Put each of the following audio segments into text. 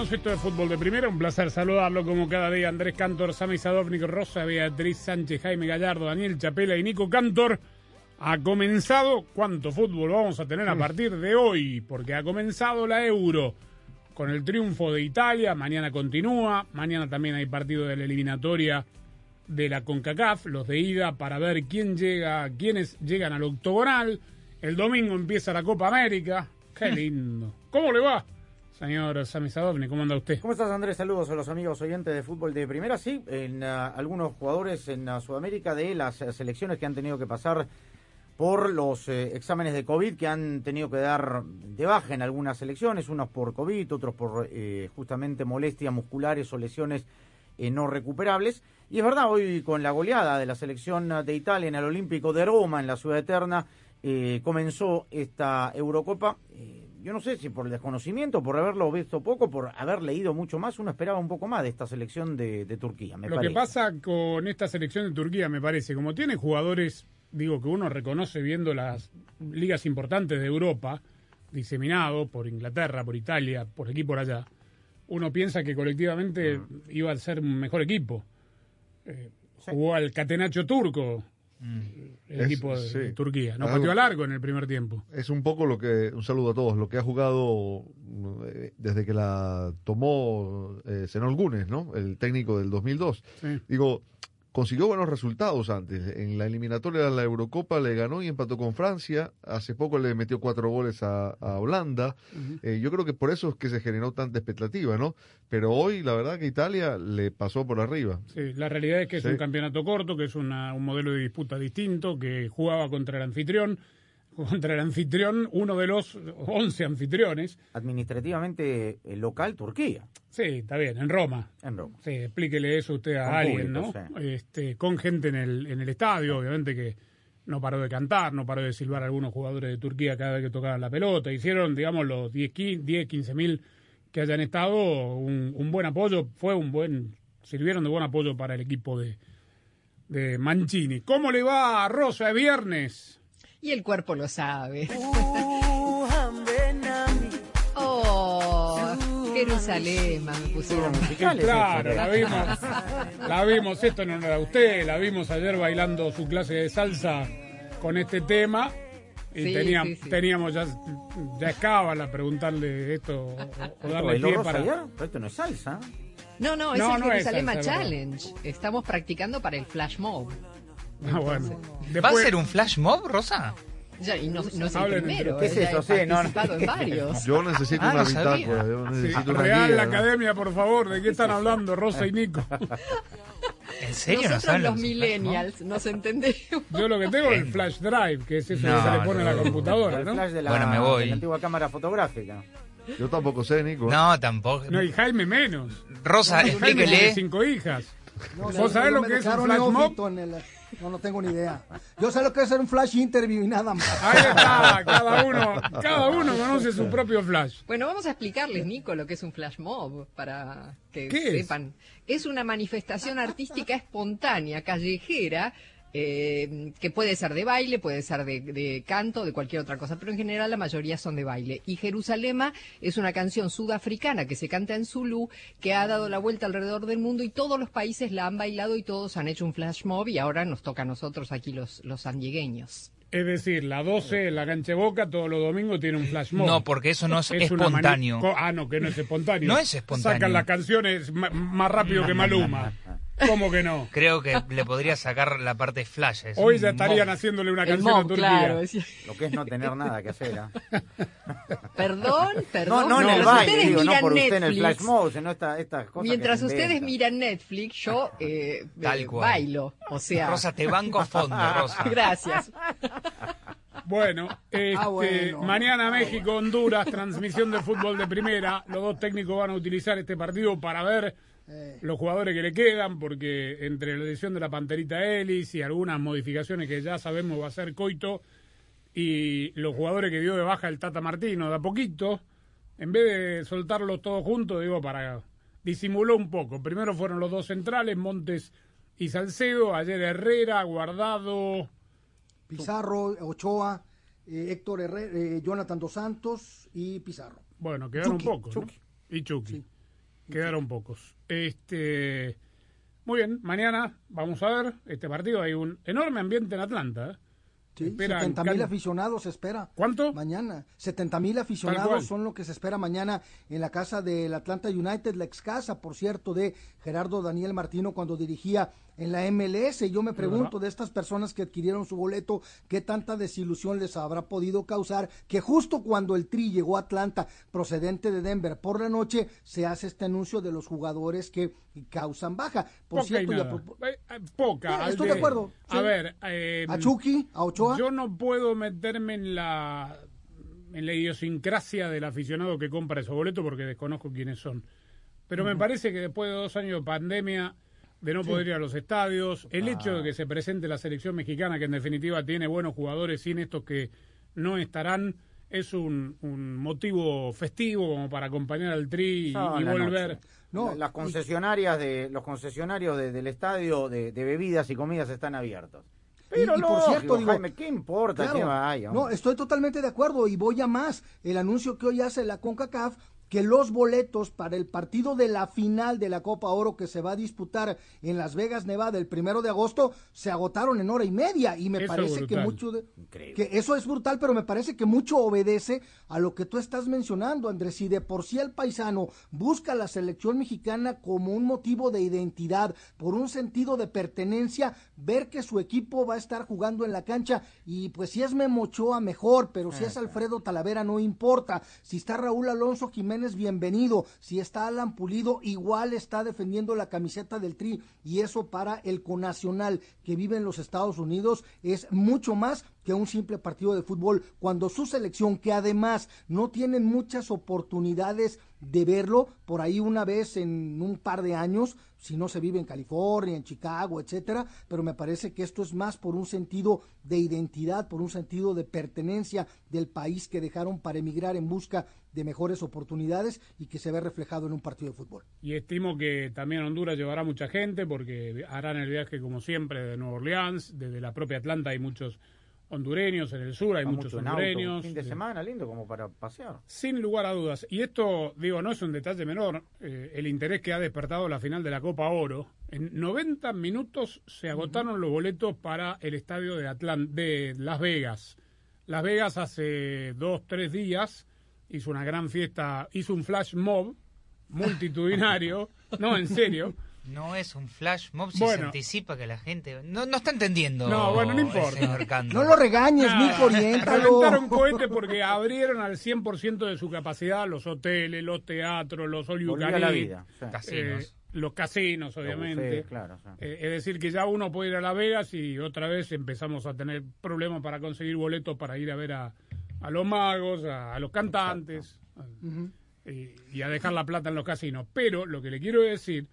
Va? Bienvenidos. Esto es Fútbol de Primera. Un placer saludarlo como cada día. Andrés Cantor, Sami Sadovnik, Rosa, Beatriz Sánchez, Jaime Gallardo, Daniel Chapela y Nico Cantor. Ha comenzado. ¿Cuánto fútbol vamos a tener a partir de hoy? Porque ha comenzado la Euro con el triunfo de Italia. Mañana continúa. Mañana también hay partido de la eliminatoria de la CONCACAF, los de ida, para ver quién llega, quiénes llegan al octogonal. El domingo empieza la Copa América. Qué lindo. ¿Cómo le va? Señor Sami Sadovni, ¿cómo anda usted? ¿Cómo estás, Andrés? Saludos a los amigos oyentes de fútbol de primera. Sí, en ah, algunos jugadores en ah, Sudamérica de las eh, selecciones que han tenido que pasar por los eh, exámenes de COVID que han tenido que dar de baja en algunas selecciones, unos por COVID, otros por eh, justamente molestias musculares o lesiones eh, no recuperables. Y es verdad, hoy con la goleada de la selección ah, de Italia en el Olímpico de Roma, en la Ciudad Eterna, eh, comenzó esta Eurocopa. Yo no sé si por el desconocimiento, por haberlo visto poco, por haber leído mucho más, uno esperaba un poco más de esta selección de, de Turquía. Me Lo parece. que pasa con esta selección de Turquía, me parece, como tiene jugadores, digo, que uno reconoce viendo las ligas importantes de Europa, diseminados por Inglaterra, por Italia, por aquí por allá, uno piensa que colectivamente Mm. iba a ser un mejor equipo. Eh, Jugó al Catenacho turco, el Es- equipo de, sí. de Turquía. No Algo- pateó a largo en el primer tiempo. Es un poco lo que, un saludo a todos, lo que ha jugado eh, desde que la tomó eh, Zenón Gunes, ¿no? El técnico del 2002. Sí. Digo, consiguió buenos resultados antes. En la eliminatoria de la Eurocopa le ganó y empató con Francia. Hace poco le metió cuatro goles a, a Holanda. Eh, yo creo que por eso es que se generó tanta expectativa, ¿no? Pero hoy, la verdad que Italia le pasó por arriba. Sí, la realidad es que es un campeonato corto, que es una- un modelo de disputa distinto, que jugaba contra el anfitrión, contra el anfitrión, uno de los 11 anfitriones. Administrativamente eh, local, Turquía, Sí, está bien, en Roma. en Roma. Sí, explíquele eso usted a Con alguien, público, ¿no? Este, con gente en el, en el estadio, obviamente que no paró de cantar, no paró de silbar a algunos jugadores de Turquía cada vez que tocaban la pelota. Hicieron, digamos, los 10, 15, 10 15 mil que hayan estado un, un buen apoyo, fue un buen, sirvieron de buen apoyo para el equipo de, de Mancini. ¿Cómo le va a Rosa de viernes? Y el cuerpo lo sabe. Oh, Jerusalén, me pusieron. Claro, la vimos, la vimos, esto no era usted, la vimos ayer bailando su clase de salsa con este tema y Sí, teníamos, sí, sí. teníamos ya, ya escábala preguntarle esto o, o darle ¿Bailó pie para... ayer? Pero esto no es salsa. No, no, es No, el no es Jerusalén salsa, Challenge. Estamos practicando para el flash mob. Ah, bueno. ¿Va a Después- ser un flash mob, Rosa? Ya, y no, no es el Hablen primero. ¿Qué es eso? Sí, no, no. en varios. Yo necesito Ah, una no bitácora, yo Sí, necesito una Real guía, la ¿no? Academia, por favor, ¿de qué están hablando Rosa y Nico? ¿En serio no Nosotros los millennials nos entendemos. Yo lo que tengo es el flash drive, que es eso No, que se le pone a la no. computadora, El ¿no? flash de la, Bueno, me voy. de la antigua cámara fotográfica. Yo tampoco sé, Nico. No, tampoco. No, y Jaime menos. Rosa, Jaime tiene explíquele. cinco hijas. No, ¿Vos no, sabés no lo que es un flash mob? No, no tengo ni idea. Yo sé lo que es un flash interview y nada más. Ahí está, cada uno, cada uno conoce su propio flash. Bueno, vamos a explicarles, Nico, lo que es un flash mob, para que ¿Qué es? sepan. Es? una manifestación artística espontánea, callejera, eh, que puede ser de baile, puede ser de, de canto, de cualquier otra cosa, pero en general la mayoría son de baile. Y Jerusalema es una canción sudafricana que se canta en Zulu, que ha dado la vuelta alrededor del mundo y todos los países la han bailado y todos han hecho un flash mob y ahora nos toca a nosotros aquí los, los sanllegueños. Es decir, la 12 en la cancha de Boca todos los domingos tiene un flash mob. No, porque eso no es, espontáneo. Ah, no, que no es espontáneo. No es espontáneo. Sacan las canciones más rápido que Maluma. ¿Cómo que no? Creo que le podría sacar la parte flash. es Hoy ya estarían mob. haciendo una El canción a mob, Turquía. claro. Lo que es no tener nada que hacer. ¿ah? Perdón, No, perdón. no, en el mientras baile, ustedes digo, no usted en el Netflix, flash mode, sino esta- estas cosas. que Mientras ustedes miran Netflix, yo eh, Tal eh, cual. bailo. O sea, Rosa, te banco a fondo, Rosa. gracias. Bueno, este, Ah, bueno. mañana México, Honduras, transmisión de fútbol de primera. Los dos técnicos van a utilizar este partido para ver Eh, los jugadores que le quedan, porque entre la edición de la Panterita Ellis y algunas modificaciones que ya sabemos va a hacer Coito y los jugadores que dio de baja el Tata Martino de a poquito, en vez de soltarlos todos juntos, digo, para disimuló un poco. Primero fueron los dos centrales, Montes y Salcedo, ayer Herrera, Guardado, Pizarro, Ochoa, eh, Héctor Herrera, eh, Jonathan Dos Santos y Pizarro. Bueno, quedaron Chucky, pocos. ¿no? Chucky. Y Chucky. Sí. Quedaron pocos. Este, muy bien, mañana vamos a ver este partido. Hay un enorme ambiente en Atlanta. ¿eh? Sí, Esperan 70 mil aficionados se espera. ¿Cuánto? Mañana. 70 mil aficionados son lo que se espera mañana en la casa del Atlanta United, la ex casa, por cierto, de Gerardo Daniel Martino cuando dirigía en la MLS. Yo me pregunto de estas personas que adquirieron su boleto, qué tanta desilusión les habrá podido causar que justo cuando el Tri llegó a Atlanta, procedente de Denver, por la noche, se hace este anuncio de los jugadores que causan baja. Por Poca cierto, y a nada. propo- Eh, eh, Poca. Al estoy de acuerdo, A sí. ver, eh, a Chucky, a Ochoa. yo no puedo meterme en la en la idiosincrasia del aficionado que compra esos boletos porque desconozco quiénes son. Pero me parece que después de dos años de pandemia, de no poder ir a los estadios, el hecho de que se presente la selección mexicana, que en definitiva tiene buenos jugadores sin estos que no estarán, es un, un motivo festivo como para acompañar al Tri y, Sábado volver. noche. No, La- las concesionarias de los concesionarios de- del estadio de, de bebidas y comidas están abiertos. Pero y, y por lógico, cierto, digo, Jaime, ¿qué importa claro, que vaya? no, estoy totalmente de acuerdo y voy a más. El anuncio que hoy hace la CONCACAF que los boletos para el partido de la final de la Copa Oro que se va a disputar en Las Vegas, Nevada, el primero de agosto, se agotaron en hora y media y me Eso parece que mucho de, que eso es brutal, pero me parece que mucho obedece a lo que tú estás mencionando, Andrés. Si de por sí el paisano busca la selección mexicana como un motivo de identidad, por un sentido de pertenencia, ver que su equipo va a estar jugando en la cancha y pues si es Memo Ochoa, mejor, pero si es Alfredo Talavera no importa. Si está Raúl Alonso Jiménez, bienvenido. Si está Alan Pulido, igual está defendiendo la camiseta del Tri y eso para el conacional que vive en los Estados Unidos es mucho más que un simple partido de fútbol cuando su selección que además no tienen muchas oportunidades de verlo por ahí una vez en un par de años si no se vive en California, en Chicago, etcétera, pero me parece que esto es más por un sentido de identidad, por un sentido de pertenencia del país que dejaron para emigrar en busca de mejores oportunidades y que se ve reflejado en un partido de fútbol. Y estimo que también Honduras llevará mucha gente porque harán el viaje como siempre de Nueva Orleans, desde la propia Atlanta hay muchos hondureños, en el sur hay Va muchos mucho en auto, hondureños. fin de semana, lindo como para pasear. Sin lugar a dudas. Y esto, digo, no es un detalle menor, eh, el interés que ha despertado la final de la Copa Oro. En 90 minutos se agotaron los boletos para el estadio de, Atlan de Las Vegas. Las Vegas hace dos, tres días hizo una gran fiesta, hizo un flash mob multitudinario, no, en serio. No es un flash mob si Bueno. se anticipa que la gente. No, no está entendiendo. No, bueno, no importa. No lo regañes, Nada, Nico, oriéntalo. Reventaron cohetes porque abrieron al 100% de su capacidad los hoteles, los teatros, los vida. sí. Casinos. eh, los casinos, Los obviamente. buffets, claro, sí. Eh, es decir, que ya uno puede ir a Las Vegas y otra vez empezamos a tener problemas para conseguir boletos para ir a ver a, a los magos, a, a los cantantes y, y a dejar la plata en los casinos. Pero lo que le quiero decir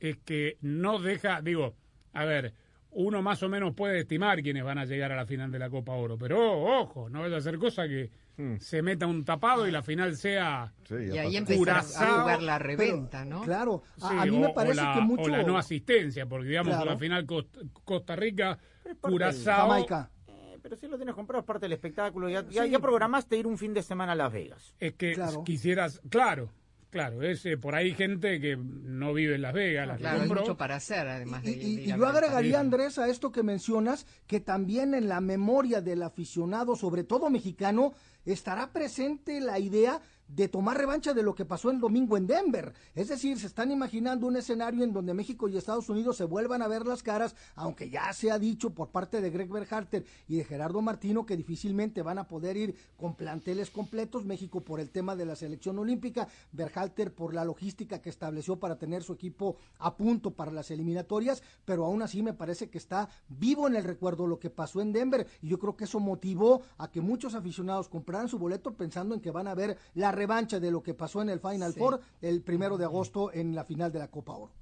es que no deja, digo, a ver, uno más o menos puede estimar quiénes van a llegar a la final de la Copa Oro, pero ojo, no vaya a ser cosa que se meta un tapado y la final sea Sí, Y ahí a jugar la Pero, reventa, ¿no? Claro, a, Sí, a mí o- me o parece la, que mucho... o la no asistencia, porque digamos Claro. la final Costa, Costa Rica, Curazao, Jamaica. Eh, pero si lo tienes comprado es parte del espectáculo. Ya, ya, programaste ir un fin de semana a Las Vegas. es que Claro. quisieras, claro, claro, es eh, por ahí gente que no vive en Las Vegas, que Claro, hay mucho para hacer, además Y, de, y- de y ir a yo agregaría. Andrés, a esto que mencionas, que también en la memoria del aficionado, sobre todo mexicano, estará presente la idea de tomar revancha de lo que pasó el domingo en Denver. Es decir, se están imaginando un escenario en donde México y Estados Unidos se vuelvan a ver las caras, aunque ya se ha dicho por parte de Greg Berhalter y de Gerardo Martino que difícilmente van a poder ir con planteles completos. México por el tema de la selección olímpica, Berhalter por la logística que estableció para tener su equipo a punto para las eliminatorias, pero aún así me parece que está vivo en el recuerdo lo que pasó en Denver y yo creo que eso motivó a que muchos aficionados compraran su boleto pensando en que van a ver la revancha de lo que pasó en el Final Sí. Four el primero de agosto en la final de la Copa Oro.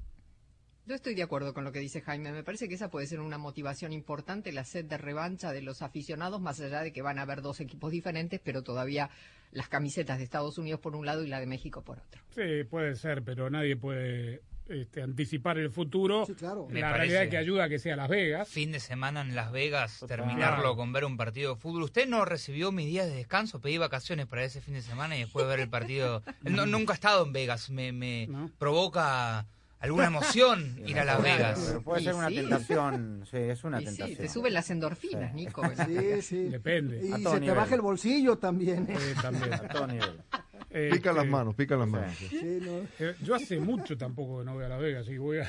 Yo estoy de acuerdo con lo que dice Jaime. Me parece que esa puede ser una motivación importante, la sed de revancha de los aficionados, más allá de que van a haber dos equipos diferentes, pero todavía las camisetas de Estados Unidos por un lado y la de México por otro. Sí, puede ser, pero nadie puede este, anticipar el futuro. Sí, claro. Me La parece. realidad es que ayuda a que sea Las Vegas. Fin de semana en Las Vegas, Total. terminarlo con ver un partido de fútbol. ¿Usted no recibió mis días de descanso? Pedí vacaciones para ese fin de semana y después ver el partido. No, nunca he estado en Vegas. Me, me No. provoca alguna emoción ir a Las Vegas. Pero puede ser una sí. tentación, sí, es una Y sí, tentación. te suben las endorfinas, Sí. Nico. Sí, sí. Depende. Y A se te baja el bolsillo también. Eh, también. A todo nivel. Pica las Este, manos, pica las manos. Sí. Sí, no. Eh, Yo hace mucho tampoco que no voy a Las Vegas, así que voy a...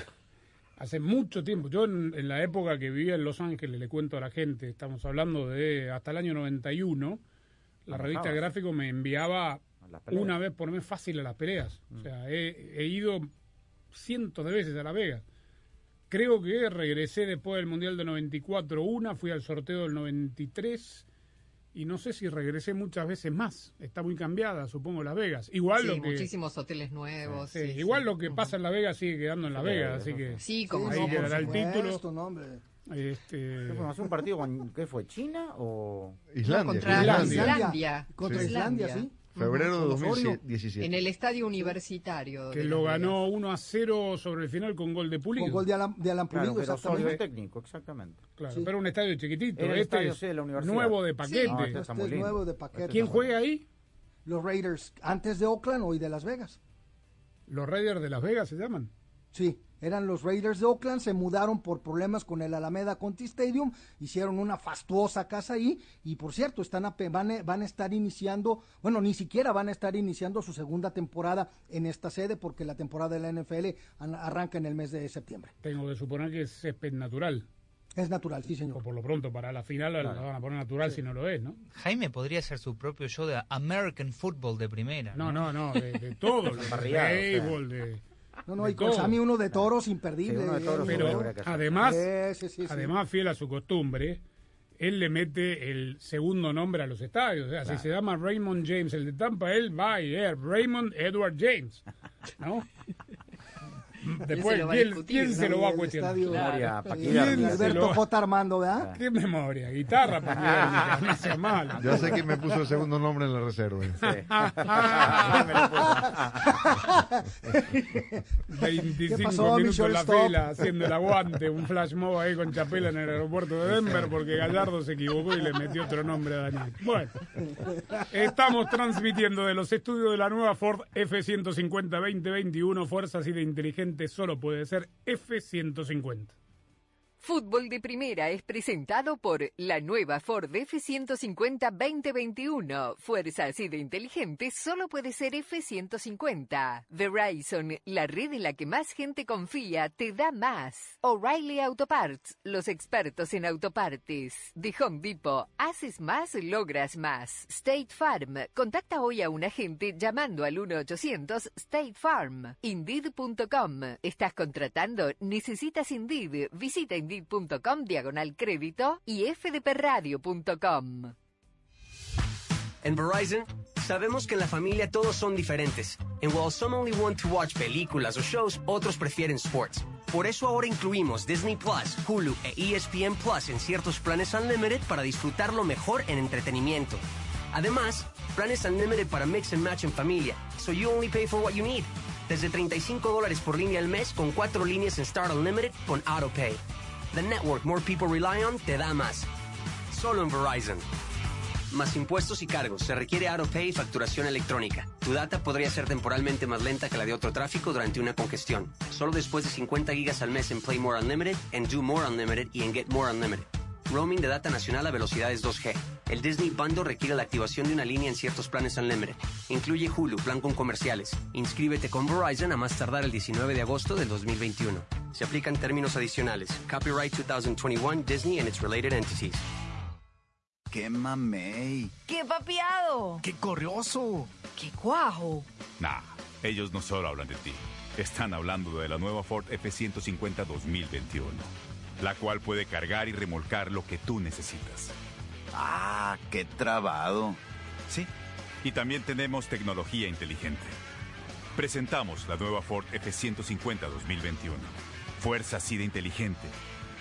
Hace mucho tiempo. Yo en, en la época que vivía en Los Ángeles, le cuento a la gente, estamos hablando de hasta el año 91, la revista bajabas. Gráfico me enviaba las una vez por mes fácil a las peleas. O sea, he, he ido cientos de veces a Las Vegas. Creo que regresé después del Mundial del 94 una, fui al sorteo del 93 y no sé si regresé muchas veces más. Está muy cambiada, supongo, Las Vegas. Igual Sí, lo que... muchísimos hoteles nuevos. Sí, sí, sí. igual lo que pasa en La Vega sigue quedando en La Sí, Vega, eso así que Sí, como Ahí quedará el título. no, hombre. este ¿Qué fuimos a hacer un partido con, ¿qué fue, China o...? Islandia. No, contra Islandia. Islandia. Contra Sí. Islandia, sí. Febrero de Con Osorio. 2017. En el estadio universitario. que de lo ganó 1 a 0 sobre el final con gol de Pulido. Con gol de Alan, de Alan Claro, Pulido, Osorio exactamente. técnico, exactamente. Claro, Sí. pero un estadio chiquitito. El este estadio, es sí, de la universidad. nuevo de paquete. No, este Este está es muy lindo. nuevo de paquete. ¿Quién juega ahí? Los Raiders, antes de Oakland, hoy de Las Vegas. Los Raiders de Las Vegas se llaman. Sí, eran los Raiders de Oakland, se mudaron por problemas con el Alameda Conti Stadium, hicieron una fastuosa casa ahí y por cierto, están a pe- van, a, van a estar iniciando, bueno, ni siquiera van a estar iniciando su segunda temporada en esta sede porque la temporada de la NFL an- arranca en el mes de septiembre. Tengo que suponer que es césped natural. Es natural, sí O señor. por lo pronto, para la final la van a poner natural si no lo es, ¿no? Jaime podría hacer su propio show de American Football de primera. No, no, no, de, de todo. de o béisbol, de... No, no, y con. Sammy uno de toros imperdible. Sí, uno de toros, yo. Pero además, Sí, sí, sí, sí. además, fiel a su costumbre, él le mete el segundo nombre a los estadios. O sea, si se llama Raymond James, el de Tampa, él va y es Raymond Edward James. ¿No? Después, lo va a ¿quién, discutir, quién se lo va a cuestionar? estadio- Memoria, Sí, Paquidar. ¿Quién se Alberto J. Armando, ¿verdad? ¿Qué memoria? Guitarra, para que no sea mal. Ya sé quién me puso el segundo nombre en la reserva. Sí. 25 ¿Qué pasó, mi minutos en la fila haciendo el aguante, un flash mob ahí con Chapela en el aeropuerto de Denver porque Gallardo se equivocó y le metió otro nombre a Daniel. Bueno, estamos transmitiendo de los estudios de la nueva Ford F-150 2021. Fuerza así de inteligente solo puede ser F-150. Fútbol de Primera es presentado por la nueva Ford F-150 2021. Fuerza así de inteligente solo puede ser F-150. Verizon, la red en la que más gente confía, te da más. O'Reilly Auto Parts, los expertos en autopartes. The Home Depot, haces más, logras más. State Farm, contacta hoy a un agente llamando al 1-800 State Farm. Indeed.com, ¿estás contratando? ¿Necesitas Indeed? Visita Indeed.com diagonal crédito y fdpradio.com. En Verizon, sabemos que en la familia todos son diferentes. And while some only want to watch películas o shows, otros prefieren sports. Por eso ahora incluimos Disney Plus, Hulu e ESPN Plus en ciertos planes Unlimited para disfrutar lo mejor en entretenimiento. Además, planes Unlimited para mix and match en familia, so you only pay for what you need. Desde 35 dólares por línea al mes con cuatro líneas en Start Unlimited con AutoPay. The network more people rely on te da más. Solo en Verizon. Más impuestos y cargos. Se requiere AutoPay y facturación electrónica. Tu data podría ser temporalmente más lenta que la de otro tráfico durante una congestión. Solo después de 50 gigas al mes en Play More Unlimited, en Do More Unlimited y en Get More Unlimited. Roaming de data nacional a velocidades 2G. El Disney Bundle requiere la activación de una línea en ciertos planes Unlimited. Incluye Hulu, plan con comerciales. Inscríbete con Verizon a más tardar el 19 de agosto del 2021. Se aplican términos adicionales. Copyright 2021 Disney and its related entities. ¡Qué mamey! ¡Qué papiado! ¡Qué corrioso! ¡Qué cuajo! Nah, ellos no solo hablan de ti. Están hablando de la nueva Ford F-150 2021, la cual puede cargar y remolcar lo que tú necesitas. ¡Ah, qué trabado! Sí, y también tenemos tecnología inteligente. Presentamos la nueva Ford F-150 2021. Fuerza así de inteligente.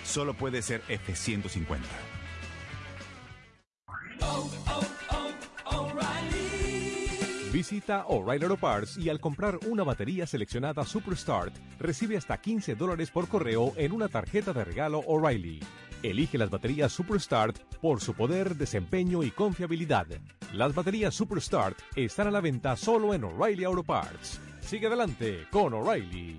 Solo puede ser F-150. Visita O'Reilly Auto Parts y al comprar una batería seleccionada Superstart, recibe hasta 15 dólares por correo en una tarjeta de regalo O'Reilly. Elige las baterías Superstart por su poder, desempeño y confiabilidad. Las baterías Superstart están a la venta solo en O'Reilly Auto Parts. Sigue adelante con O'Reilly.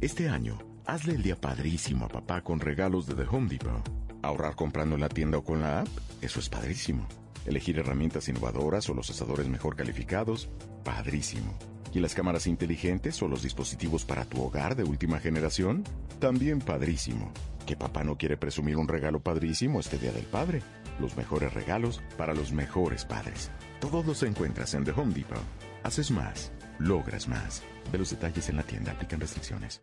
Este año, hazle el día padrísimo a papá con regalos de The Home Depot. Ahorrar comprando en la tienda o con la app, eso es padrísimo. Elegir herramientas innovadoras o los asadores mejor calificados, padrísimo. ¿Y las cámaras inteligentes o los dispositivos para tu hogar de última generación? También padrísimo. ¿Que papá no quiere presumir un regalo padrísimo este Día del Padre? Los mejores regalos para los mejores padres. Todos los encuentras en The Home Depot. Haces más, logras más. Ve los detalles en la tienda, aplican restricciones.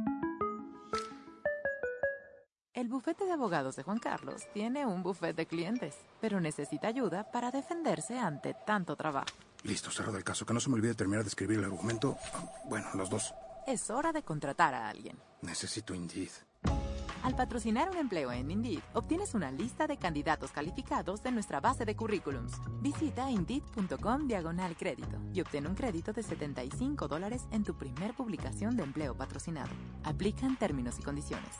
El bufete de abogados de Juan Carlos tiene un bufete de clientes, pero necesita ayuda para defenderse ante tanto trabajo. Listo, cerrado el caso. Que no se me olvide terminar de escribir el argumento. Bueno, los dos. Es hora de contratar a alguien. Necesito Indeed. Al patrocinar un empleo en Indeed, obtienes una lista de candidatos calificados de nuestra base de currículums. Visita Indeed.com diagonal crédito y obtén un crédito de 75 dólares en tu primer publicación de empleo patrocinado. Aplican términos y condiciones.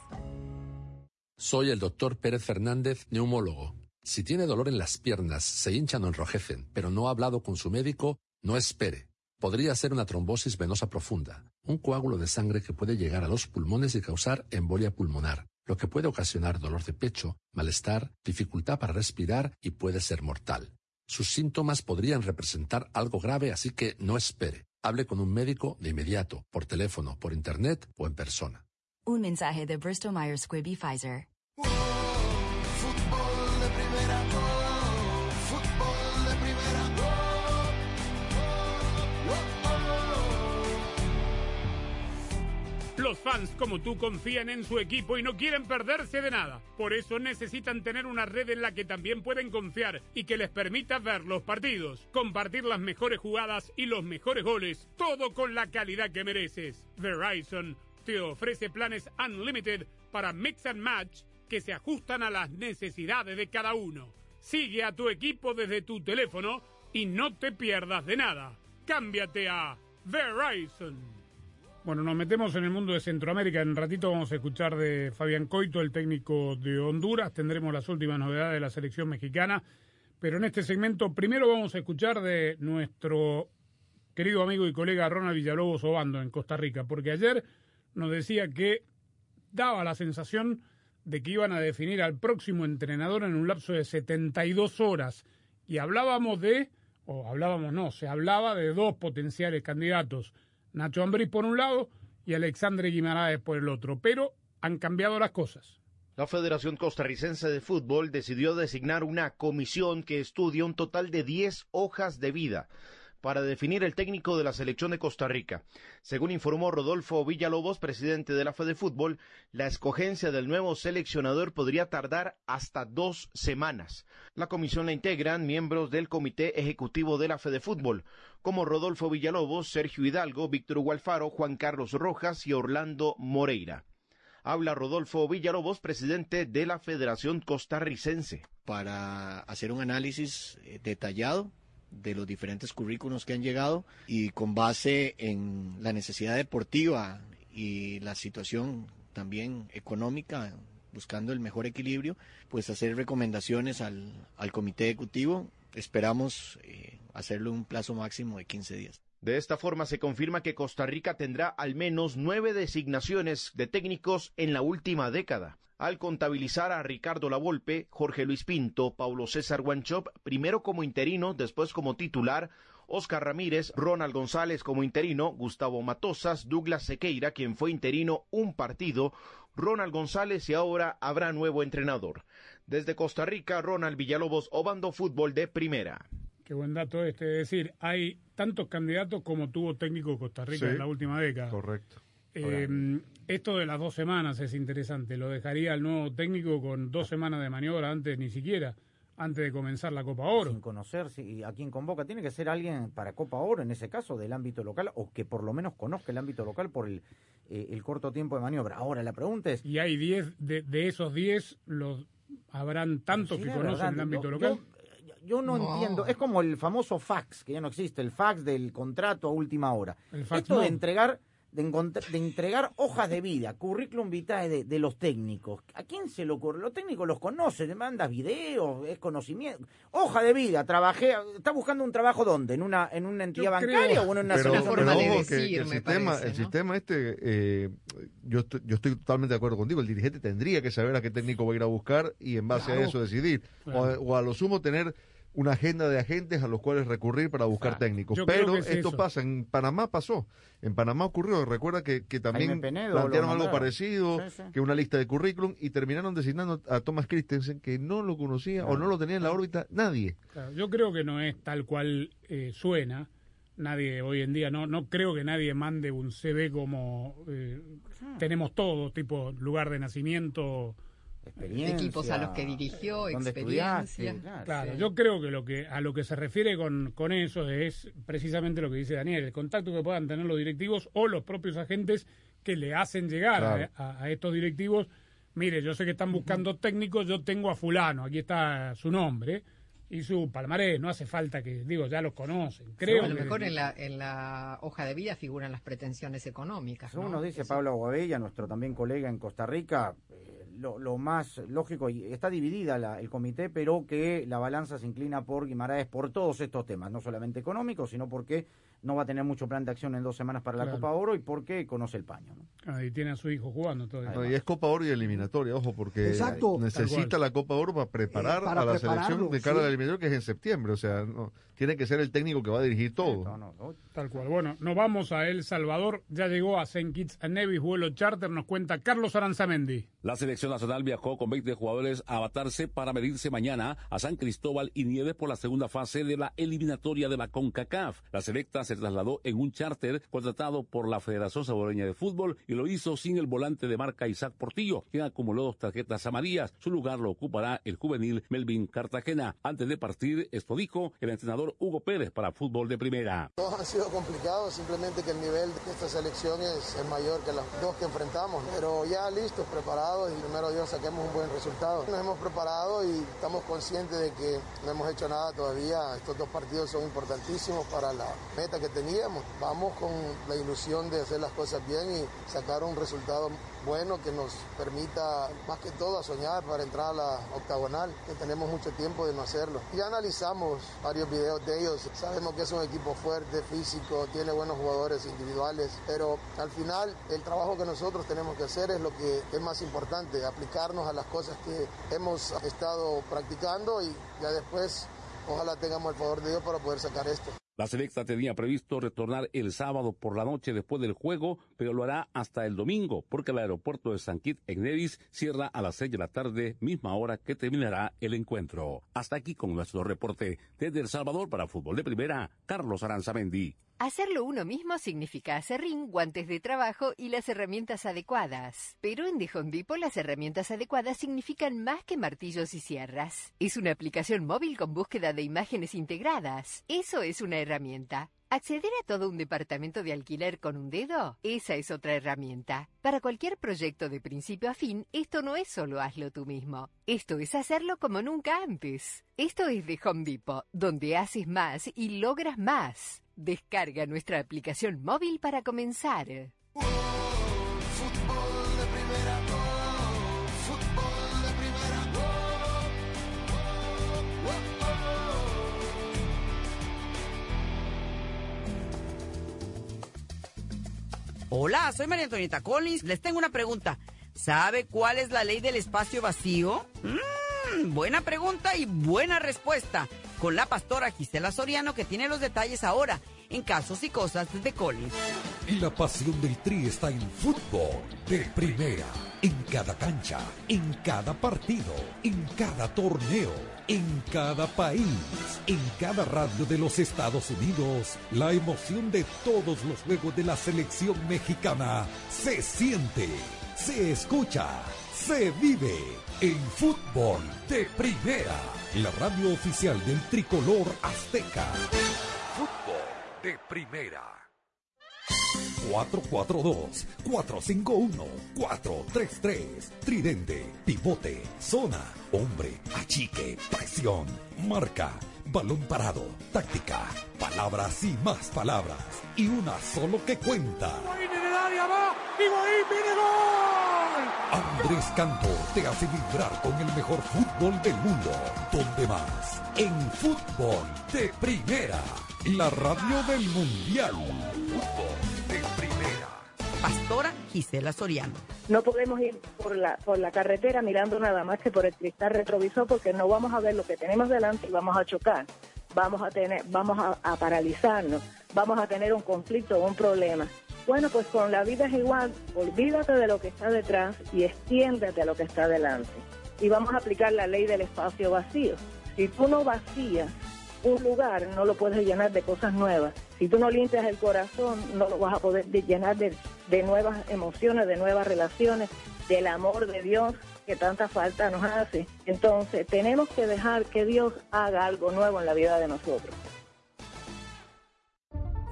Soy el doctor Pérez Fernández, neumólogo. Si tiene dolor en las piernas, se hinchan o enrojecen, pero no ha hablado con su médico, no espere. Podría ser una trombosis venosa profunda, un coágulo de sangre que puede llegar a los pulmones y causar embolia pulmonar, lo que puede ocasionar dolor de pecho, malestar, dificultad para respirar y puede ser mortal. Sus síntomas podrían representar algo grave, así que no espere. Hable con un médico de inmediato, por teléfono, por internet o en persona. Un mensaje de Bristol Myers Squibb Pfizer. Los fans como tú confían en su equipo y no quieren perderse de nada. Por eso necesitan tener una red en la que también pueden confiar y que les permita ver los partidos, compartir las mejores jugadas y los mejores goles, todo con la calidad que mereces. Verizon te ofrece planes unlimited para mix and match que se ajustan a las necesidades de cada uno. Sigue a tu equipo desde tu teléfono y no te pierdas de nada. Cámbiate a Verizon. Bueno, nos metemos en el mundo de Centroamérica. En un ratito vamos a escuchar de Fabián Coito, el técnico de Honduras. Tendremos las últimas novedades de la selección mexicana. Pero en este segmento, primero vamos a escuchar de nuestro querido amigo y colega Ronald Villalobos Obando en Costa Rica, porque ayer nos decía que daba la sensación de que iban a definir al próximo entrenador en un lapso de 72 horas. Y hablábamos de, o hablábamos no, se hablaba de dos potenciales candidatos, Nacho Ambriz por un lado y Alexandre Guimaraes por el otro, pero han cambiado las cosas. La Federación Costarricense de Fútbol decidió designar una comisión que estudia un total de 10 hojas de vida para definir el técnico de la selección de Costa Rica. Según informó Rodolfo Villalobos, presidente de la Fede Fútbol, la escogencia del nuevo seleccionador podría tardar hasta dos semanas. La comisión la integran miembros del Comité Ejecutivo de la Fede Fútbol, como Rodolfo Villalobos, Sergio Hidalgo, Víctor Hugo Alfaro, Juan Carlos Rojas y Orlando Moreira. Habla Rodolfo Villalobos, presidente de la Federación Costarricense. Para hacer un análisis eh, detallado de los diferentes currículos que han llegado y con base en la necesidad deportiva y la situación también económica, buscando el mejor equilibrio, pues hacer recomendaciones al, al comité ejecutivo. Esperamos eh, hacerlo un plazo máximo de 15 días. De esta forma se confirma que Costa Rica tendrá al menos nueve designaciones de técnicos en la última década. Al contabilizar a Ricardo Lavolpe, Jorge Luis Pinto, Paulo César Guanchop, primero como interino, después como titular, Oscar Ramírez, Ronald González como interino, Gustavo Matosas, Douglas Sequeira, quien fue interino un partido, Ronald González y ahora habrá nuevo entrenador. Desde Costa Rica, Ronald Villalobos, Obando Fútbol de Primera. Qué buen dato este. Es decir, hay tantos candidatos como tuvo técnico Costa Rica Sí. en la última década. Correcto. Eh, esto de las dos semanas es interesante. Lo dejaría al nuevo técnico con dos semanas de maniobra antes, ni siquiera, antes de comenzar la Copa Oro. Sin conocer si, a quién convoca. Tiene que ser alguien para Copa Oro, en ese caso, del ámbito local, o que por lo menos conozca el ámbito local por el, eh, el corto tiempo de maniobra. Ahora, la pregunta es... Y hay 10, de, de esos 10, los habrán tantos Sí, que conocen verdad, el ámbito yo- local. Yo no, No. entiendo, es como el famoso fax, que ya no existe, el fax del contrato a última hora. El fax Esto de no. entregar, de, de entregar hojas de vida, currículum vitae de, de los técnicos. ¿A quién se le ocurre? Los técnicos los conocen, le mandas videos, es conocimiento. Hoja de vida, trabajé, ¿está buscando un trabajo dónde? ¿En una, en una entidad creo- bancaria o en una pero, pero de decir, que, que el me sistema, parece, el sistema este, eh, yo, estoy, yo estoy totalmente de acuerdo contigo. El dirigente tendría que saber a qué técnico va a ir a buscar y en base Claro. a eso decidir. O, a, Claro. o a lo sumo tener una agenda de agentes a los cuales recurrir para buscar técnicos. Yo creo Pero es esto eso. pasa, en Panamá pasó. En Panamá ocurrió. Recuerda que, que también Penedo plantearon algo parecido, Sí, sí. que una lista de currículum, y terminaron designando a Thomas Christensen, que no lo conocía o no lo tenía en la órbita nadie. Claro, yo creo que no es tal cual eh, suena. Nadie hoy en día, no, no creo que nadie mande un CV como eh, tenemos todo, tipo lugar de nacimiento, Equipos a los que dirigió, ¿Dónde experiencia. Claro, Sí. yo creo que lo que a lo que se refiere con, con eso es precisamente lo que dice Daniel, el contacto que puedan tener los directivos o los propios agentes que le hacen llegar a- Claro. a, a estos directivos. Mire, yo sé que están buscando técnicos, yo tengo a fulano, aquí está su nombre y su palmarés, no hace falta que, digo, ya los conocen. Creo a lo que- mejor en la, en la hoja de vida figuran las pretensiones económicas. ¿no? nos dice Eso. Pablo Aguabella, nuestro también colega en Costa Rica, eh, lo, lo más lógico, y está dividida la- el comité, pero que la balanza se inclina por Guimaraes por todos estos temas, no solamente económicos, sino porque no va a tener mucho plan de acción en dos semanas para la Claro. Copa Oro y porque conoce el paño. ¿no? Ahí tiene a su hijo jugando todavía. No, y es Copa Oro y eliminatoria, ojo, porque Exacto. necesita la Copa Oro para preparar Eh, para a la selección de cara sí. al eliminatorio que es en septiembre. O sea, no, tiene que ser el técnico que va a dirigir todo. No, no, no. Tal cual. Bueno, nos vamos a El Salvador. Ya llegó a St. Kitts and Nevis, vuelo charter. Nos cuenta Carlos Aranzamendi. La selección nacional viajó con 20 jugadores a Avatarse para medirse mañana a San Cristóbal y Nieves por la segunda fase de la eliminatoria de la CONCACAF. La selecta se trasladó en un charter contratado por la Federación Saboreña de Fútbol y lo hizo sin el volante de marca Isaac Portillo, quien acumuló dos tarjetas amarillas. Su lugar lo ocupará el juvenil Melvin Cartagena. Antes de partir, esto dijo el entrenador Hugo Pérez para Fútbol de Primera. Todos han sido complicados, simplemente que el nivel de esta selección es, es mayor que las dos que enfrentamos, pero ya listos, preparados y primero Dios saquemos un buen resultado. Nos hemos preparado y estamos conscientes de que no hemos hecho nada todavía. Estos dos partidos son importantísimos para la meta que teníamos. Vamos con la ilusión de hacer las cosas bien y sacar un resultado bueno que nos permita más que todo a soñar para entrar a la octagonal, que tenemos mucho tiempo de no hacerlo. Ya analizamos varios videos de ellos, sabemos que es un equipo fuerte, físico, tiene buenos jugadores individuales, pero al final el trabajo que nosotros tenemos que hacer es lo que es más importante, aplicarnos a las cosas que hemos estado practicando y ya después ojalá tengamos el favor de Dios para poder sacar esto. La selecta tenía previsto retornar el sábado por la noche después del juego, pero lo hará hasta el domingo, porque el aeropuerto de San Kitts en Nevis cierra a las seis de la tarde, misma hora que terminará el encuentro. Hasta aquí con nuestro reporte desde El Salvador para Fútbol de Primera, Carlos Aranzamendi. Hacerlo uno mismo significa acerrín, guantes de trabajo y las herramientas adecuadas. Pero en The Home Depot las herramientas adecuadas significan más que martillos y sierras. Es una aplicación móvil con búsqueda de imágenes integradas. Eso es una herramienta. ¿Acceder a todo un departamento de alquiler con un dedo? Esa es otra herramienta. Para cualquier proyecto de principio a fin, esto no es solo hazlo tú mismo. Esto es hacerlo como nunca antes. Esto es de Home Depot, donde haces más y logras más. Descarga nuestra aplicación móvil para comenzar. Hola, soy María Antonieta Collins. Les tengo una pregunta. ¿Sabe cuál es la ley del espacio vacío? Mmm, buena pregunta y buena respuesta. Con la pastora Gisela Soriano que tiene los detalles ahora en Casos y Cosas de Collins. La pasión del Tri está en fútbol de primera. En cada cancha, en cada partido, en cada torneo, en cada país, en cada radio de los Estados Unidos. La emoción de todos los juegos de la selección mexicana se siente, se escucha, se vive en fútbol de primera. La radio oficial del tricolor azteca. Fútbol de primera. 442-451-433. Tridente, pivote, zona, hombre, achique, presión, marca, balón parado, táctica, palabras y más palabras. Y una solo que cuenta. Andrés Cantor te hace vibrar con el mejor fútbol del mundo. ¿Dónde más? En fútbol de primera. La radio del mundial. Fútbol de primera. Pastora Gisela Soriano. No podemos ir por la, por la carretera mirando nada más que por el cristal retrovisor porque no vamos a ver lo que tenemos delante y vamos a chocar. Vamos a tener, vamos a, a paralizarnos, vamos a tener un conflicto o un problema. Bueno, pues con la vida es igual, olvídate de lo que está detrás y extiéndete a lo que está delante. Y vamos a aplicar la ley del espacio vacío. Si tú no vacías un lugar, no lo puedes llenar de cosas nuevas. Si tú no limpias el corazón, no lo vas a poder de- llenar de, de nuevas emociones, de nuevas relaciones, del amor de Dios que tanta falta nos hace. Entonces, tenemos que dejar que Dios haga algo nuevo en la vida de nosotros.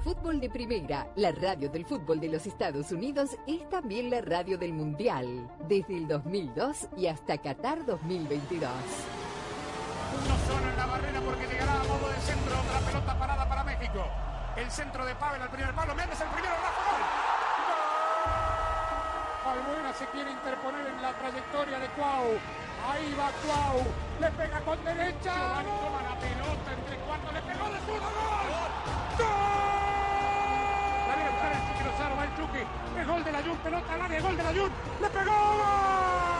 Fútbol de Primera, la radio del fútbol de los Estados Unidos, es también la radio del Mundial, desde el 2002 y hasta Qatar 2022. Uno solo en la barrera porque llegará a modo de centro. Otra pelota parada para México. El centro de Pavel al primer palo. Méndez el primero. Rafa gol. ¡Gol! Albuena se quiere interponer en la trayectoria de Cuau. Ahí va Cuau. Le pega con derecha. Giovanni toma la pelota entre cuartos. Le pegó de zurdo. ¡Gol! ¡Gol! La viene a buscar el Chucky Lozano. Va el Chucky. Es gol de la Jun. Pelota al área. Gol de la Jun. ¡Le pegó!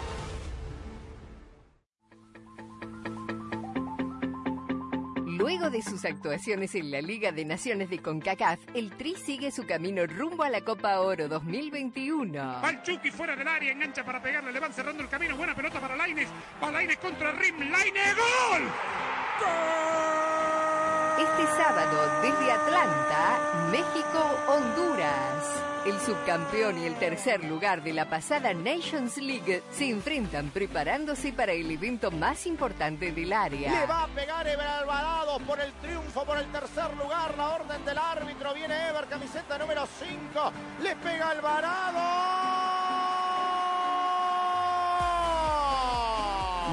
Luego de sus actuaciones en la Liga de Naciones de CONCACAF, el Tri sigue su camino rumbo a la Copa Oro 2021. Va el Chucky fuera del área, engancha para pegarle, le van cerrando el camino. Buena pelota para Laines. Va Laines contra Rim. Laines, gol. Este sábado, desde Atlanta, México, Honduras. El subcampeón y el tercer lugar de la pasada Nations League se enfrentan preparándose para el evento más importante del área. Le va a pegar Ever Alvarado por el triunfo, por el tercer lugar. La orden del árbitro. Viene Ever, camiseta número 5. Le pega Alvarado.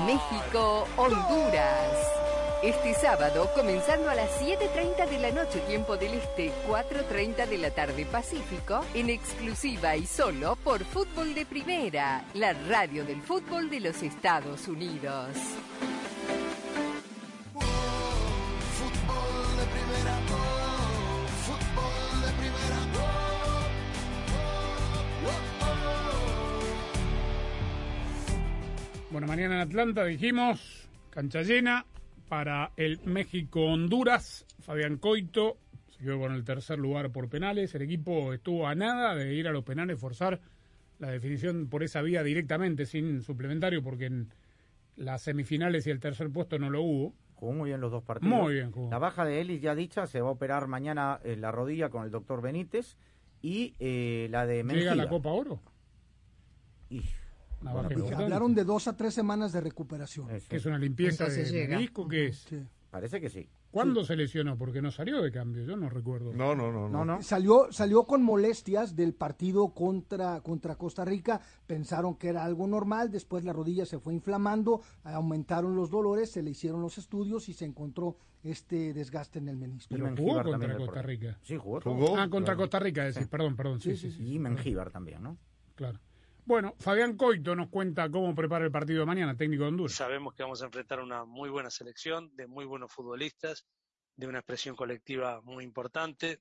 México, Honduras. Este sábado, comenzando a las 7.30 de la noche tiempo del Este, 4.30 de la tarde Pacífico, en exclusiva y solo por Fútbol de Primera, la radio del fútbol de los Estados Unidos. Bueno, mañana en Atlanta dijimos, cancha llena para el México-Honduras. Fabián Coito se quedó con el tercer lugar por penales. El equipo estuvo a nada de ir a los penales, forzar la definición por esa vía directamente, sin suplementario, porque en las semifinales y el tercer puesto no lo hubo. Jugó muy bien los dos partidos. Muy bien jugó. La baja de Ellis ya dicha, se va a operar mañana en la rodilla con el doctor Benítez. Y eh, la de ¿Llega Mengíbar. la Copa Oro? Y- Bueno. Hablaron de dos a tres semanas de recuperación. ¿Que es una limpieza de Entonces menisco? ¿Qué es? Parece que sí. ¿Cuándo se lesionó? Porque no salió de cambio, yo no recuerdo. No, no, no. No, no. Salió, salió con molestias del partido contra, contra Costa Rica. Pensaron que era algo normal. Después la rodilla se fue inflamando, aumentaron los dolores, se le hicieron los estudios y se encontró este desgaste en el menisco. Pero jugó contra Costa Rica. Sí, jugó. Ah, contra Costa Rica, decís, perdón, perdón. Sí, sí, sí. Y Mengíbar también, ¿no? Claro. Bueno, Fabián Coito nos cuenta cómo prepara el partido de mañana, técnico de Honduras. Sabemos que vamos a enfrentar una muy buena selección, de muy buenos futbolistas, de una expresión colectiva muy importante,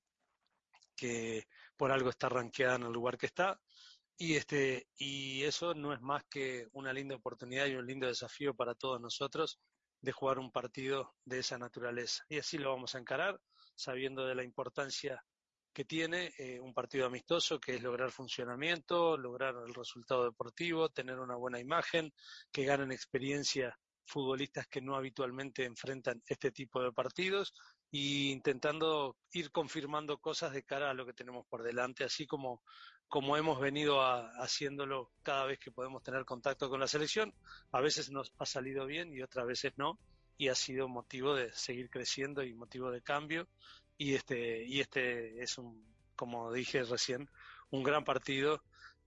que por algo está rankeada en el lugar que está. Y, este, y eso no es más que una linda oportunidad y un lindo desafío para todos nosotros de jugar un partido de esa naturaleza. Y así lo vamos a encarar, sabiendo de la importancia que tiene eh, un partido amistoso, que es lograr funcionamiento, lograr el resultado deportivo, tener una buena imagen, que ganen experiencia futbolistas que no habitualmente enfrentan este tipo de partidos y intentando ir confirmando cosas de cara a lo que tenemos por delante, así como, como hemos venido a- haciéndolo cada vez que podemos tener contacto con la selección. A veces nos ha salido bien y otras veces no, y ha sido motivo de seguir creciendo y motivo de cambio. Y este, y este es un, como dije recién, un gran partido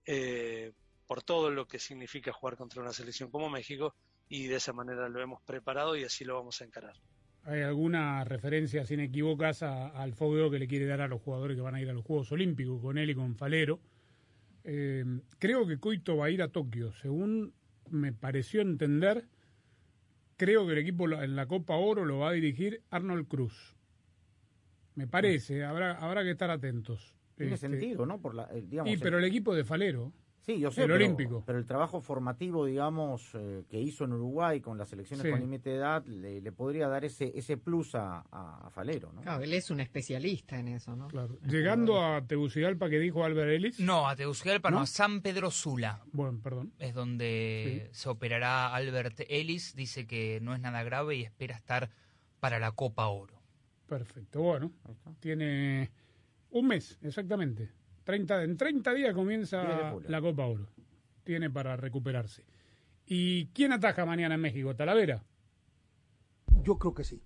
eh, por todo lo que significa jugar contra una selección como México y de esa manera lo hemos preparado y así lo vamos a encarar. ¿Hay alguna referencia, sin equivocas, al fogueo que le quiere dar a los jugadores que van a ir a los Juegos Olímpicos con él y con Falero? Eh, creo que Coito va a ir a Tokio. Según me pareció entender, creo que el equipo en la Copa Oro lo va a dirigir Arnold Cruz. Me parece, habrá, habrá que estar atentos. Tiene Este, sentido, ¿no? Por la, eh, digamos, Y pero el equipo de Falero. Sí, yo sé. El pero, olímpico. Pero el trabajo formativo, digamos, eh, que hizo en Uruguay con las selecciones Sí. con límite de edad, le, le podría dar ese ese plus a, a- a Falero, ¿no? Claro, él es un especialista en eso, ¿no? Llegando a Tegucigalpa, que dijo Albert Ellis. No, a Tegucigalpa no, ¿No? a San Pedro Sula. Bueno, perdón. Es donde se operará Albert Ellis. Dice que no es nada grave y espera estar para la Copa Oro. Perfecto, bueno. Tiene un mes, exactamente. 30, en 30 días 10 de comienza la Copa Oro. Tiene para recuperarse. ¿Y quién ataja mañana en México? ¿Talavera? Yo creo que sí.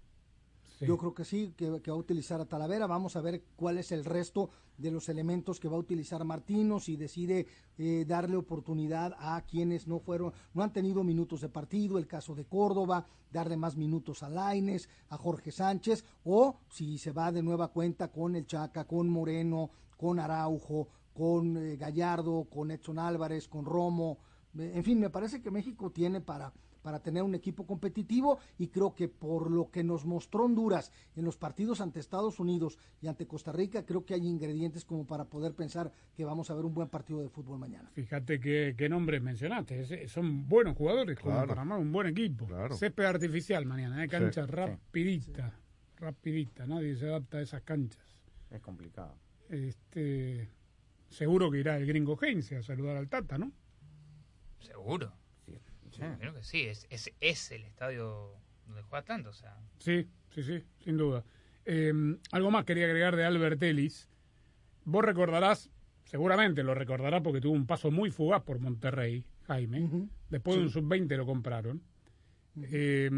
Yo creo que sí, que, va a utilizar a Talavera. Vamos a ver cuál es el resto de los elementos que va a utilizar Martino, si decide eh, darle oportunidad a quienes no fueron, no han tenido minutos de partido, el caso de Córdoba, darle más minutos a Laines, a Jorge Sánchez, o si se va de nueva cuenta con el Chaca, con Moreno, con Araujo, con eh, Gallardo, con Edson Álvarez, con Romo. En fin, me parece que México tiene para para tener un equipo competitivo y creo que por lo que nos mostró Honduras en los partidos ante Estados Unidos y ante Costa Rica, creo que hay ingredientes como para poder pensar que vamos a ver un buen partido de fútbol mañana. Fíjate qué, qué nombres mencionaste. Es- son buenos jugadores como Claro. para armar un buen equipo. Césped artificial mañana, ¿eh? cancha Sí, sí. rapidita. Rapidita. Nadie se adapta a esas canchas. Es complicado. Este, seguro que irá el gringo Heinze a saludar al Tata, ¿no? Seguro. Creo que sí, es, es, es el estadio donde juega tanto. O sea, Sí, sí, sí, sin duda. Eh, algo más quería agregar de Albert Ellis. Vos recordarás, seguramente lo recordarás porque tuvo un paso muy fugaz por Monterrey, Jaime. Después de un sub-20 lo compraron. Eh,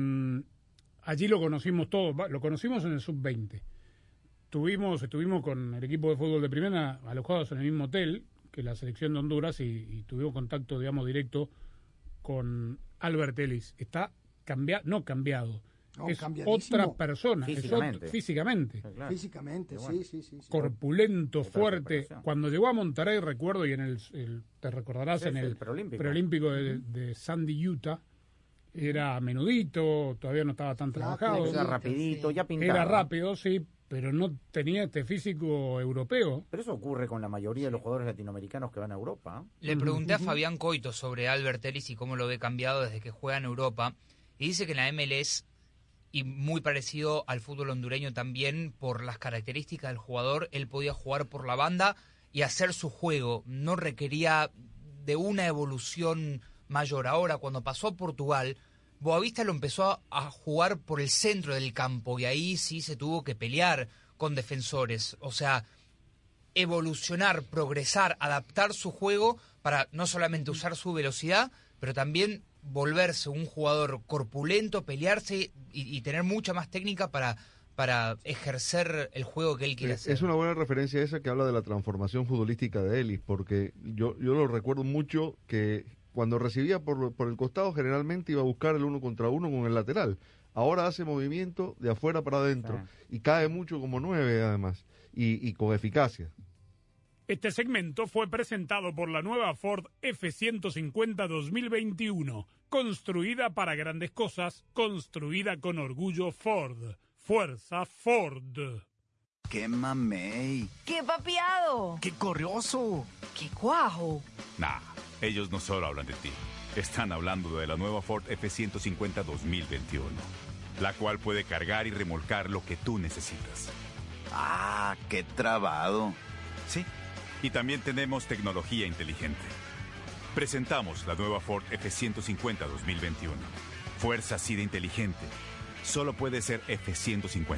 allí lo conocimos todos, lo conocimos en el sub-20. Tuvimos, estuvimos con el equipo de fútbol de primera alojados en el mismo hotel que la selección de Honduras y, y tuvimos contacto, digamos, directo con Albert Ellis. Está cambiado, no cambiado, No, es otra persona, es Físicamente. otro- físicamente. Físicamente, sí, sí, sí. sí. corpulento, fuerte. Cuando llegó a Monterrey, recuerdo, y en el, el- te recordarás, Sí, en sí, el, el preolímpico. preolímpico de, de Sandy, Utah, era menudito, todavía no estaba tan trabajado. Era rapidito, ya pintaba. Era rápido, sí, pero no tenía este físico europeo. Pero eso ocurre con la mayoría de los jugadores latinoamericanos que van a Europa. Le pregunté a Fabián Coito sobre Albert Ellis y cómo lo ve cambiado desde que juega en Europa. Y dice que en la MLS, y muy parecido al fútbol hondureño también, por las características del jugador, él podía jugar por la banda y hacer su juego. No requería de una evolución mayor. Ahora, cuando pasó a Portugal, Boavista lo empezó a, jugar por el centro del campo y ahí sí se tuvo que pelear con defensores. O sea, evolucionar, progresar, adaptar su juego para no solamente usar su velocidad, pero también volverse un jugador corpulento, pelearse y, y tener mucha más técnica para, para ejercer el juego que él quiere hacer. Es una buena referencia esa que habla de la transformación futbolística de Ellis, porque yo, yo lo recuerdo mucho que cuando recibía por, por el costado generalmente iba a buscar el uno contra uno con el lateral. Ahora hace movimiento de afuera para adentro y cae mucho como nueve además y, y con eficacia. Este segmento fue presentado por la nueva Ford F-150 2021, construida para grandes cosas, construida con orgullo Ford. Fuerza Ford. ¡Qué mamey! ¡Qué papiado! ¡Qué corrioso! ¡Qué cuajo! Nah, ellos no solo hablan de ti. Están hablando de la nueva Ford F-150 2021, la cual puede cargar y remolcar lo que tú necesitas. ¡Ah, qué trabado! Sí, y también tenemos tecnología inteligente. Presentamos la nueva Ford F-150 2021. Fuerza así de inteligente. Solo puede ser F-150.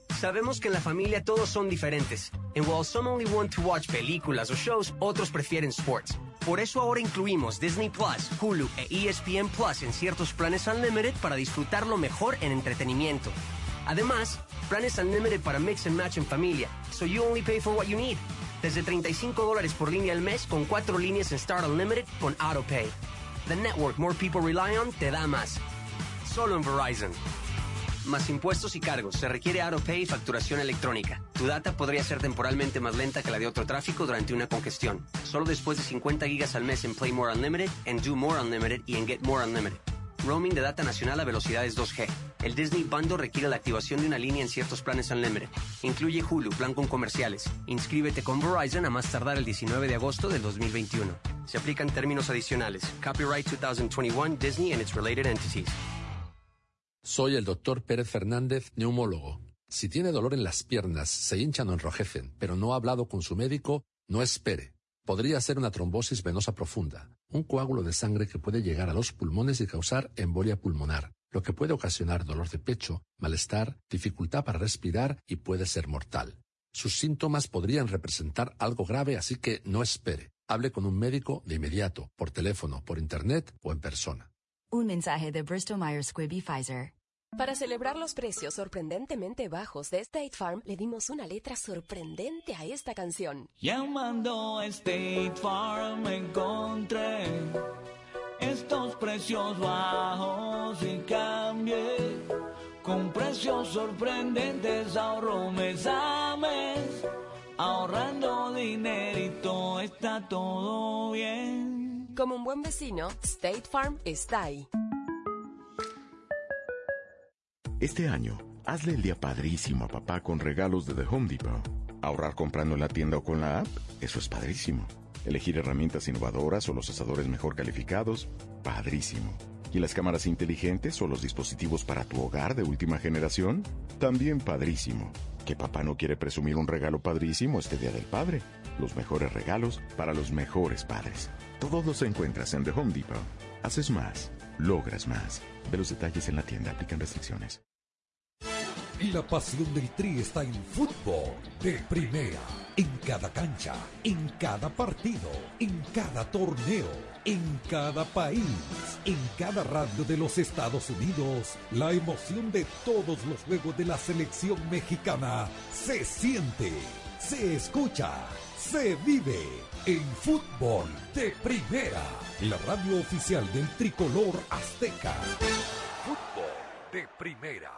sabemos que en la familia todos son diferentes. And while some only want to watch películas o shows, otros prefieren sports. Por eso ahora incluimos Disney Plus, Hulu e ESPN Plus en ciertos planes Unlimited para disfrutarlo mejor en entretenimiento. Además, planes Unlimited para mix and match en familia, so you only pay for what you need. Desde 35 dólares por línea al mes con cuatro líneas en Start Unlimited con AutoPay. The network more people rely on te da más. Solo en Verizon. Más impuestos y cargos. Se requiere AutoPay y facturación electrónica. Tu data podría ser temporalmente más lenta que la de otro tráfico durante una congestión. Solo después de 50 gigas al mes en Play More Unlimited, en Do More Unlimited y en Get More Unlimited. Roaming de data nacional a velocidades 2G. El Disney Bundle requiere la activación de una línea en ciertos planes Unlimited. Incluye Hulu, plan con comerciales. Inscríbete con Verizon a más tardar el 19 de agosto del 2021. Se aplican términos adicionales. Copyright 2021 Disney and its related entities. Soy el doctor Pérez Fernández, neumólogo. Si tiene dolor en las piernas, se hinchan o enrojecen, pero no ha hablado con su médico, no espere. Podría ser una trombosis venosa profunda, un coágulo de sangre que puede llegar a los pulmones y causar embolia pulmonar, lo que puede ocasionar dolor de pecho, malestar, dificultad para respirar y puede ser mortal. Sus síntomas podrían representar algo grave, así que no espere. Hable con un médico de inmediato, por teléfono, por internet o en persona. Un mensaje de Bristol Myers Squibb y Pfizer. Para celebrar los precios sorprendentemente bajos de State Farm, le dimos una letra sorprendente a esta canción. Llamando a State Farm encontré estos precios bajos y cambié. Con precios sorprendentes ahorro mes a mes. Ahorrando dinerito está todo bien. Como un buen vecino, State Farm está ahí. Este año, hazle el día padrísimo a papá con regalos de The Home Depot. Ahorrar comprando en la tienda o con la app, eso es padrísimo. Elegir herramientas innovadoras o los asadores mejor calificados, padrísimo. ¿Y las cámaras inteligentes o los dispositivos para tu hogar de última generación? También padrísimo. ¿Que papá no quiere presumir un regalo padrísimo este Día del Padre? Los mejores regalos para los mejores padres. Todos los encuentras en The Home Depot. Haces más, logras más. Ve los detalles en la tienda, aplican restricciones. La pasión del Tri está en fútbol de primera. En cada cancha, en cada partido, en cada torneo, en cada país, en cada radio de los Estados Unidos. La emoción de todos los juegos de la selección mexicana se siente, se escucha, se vive en fútbol de primera. La radio oficial del tricolor azteca. Fútbol de primera.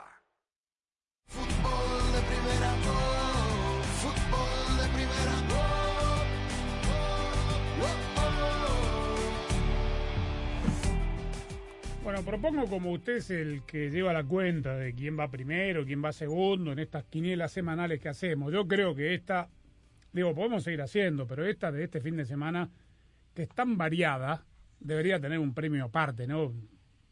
Fútbol de primera, oh, fútbol de primera, oh, Bueno, propongo como usted es el que lleva la cuenta de quién va primero, quién va segundo en estas quinielas semanales que hacemos. Yo creo que esta, digo, podemos seguir haciendo, pero esta de este fin de semana, que es tan variada, debería tener un premio aparte, ¿no?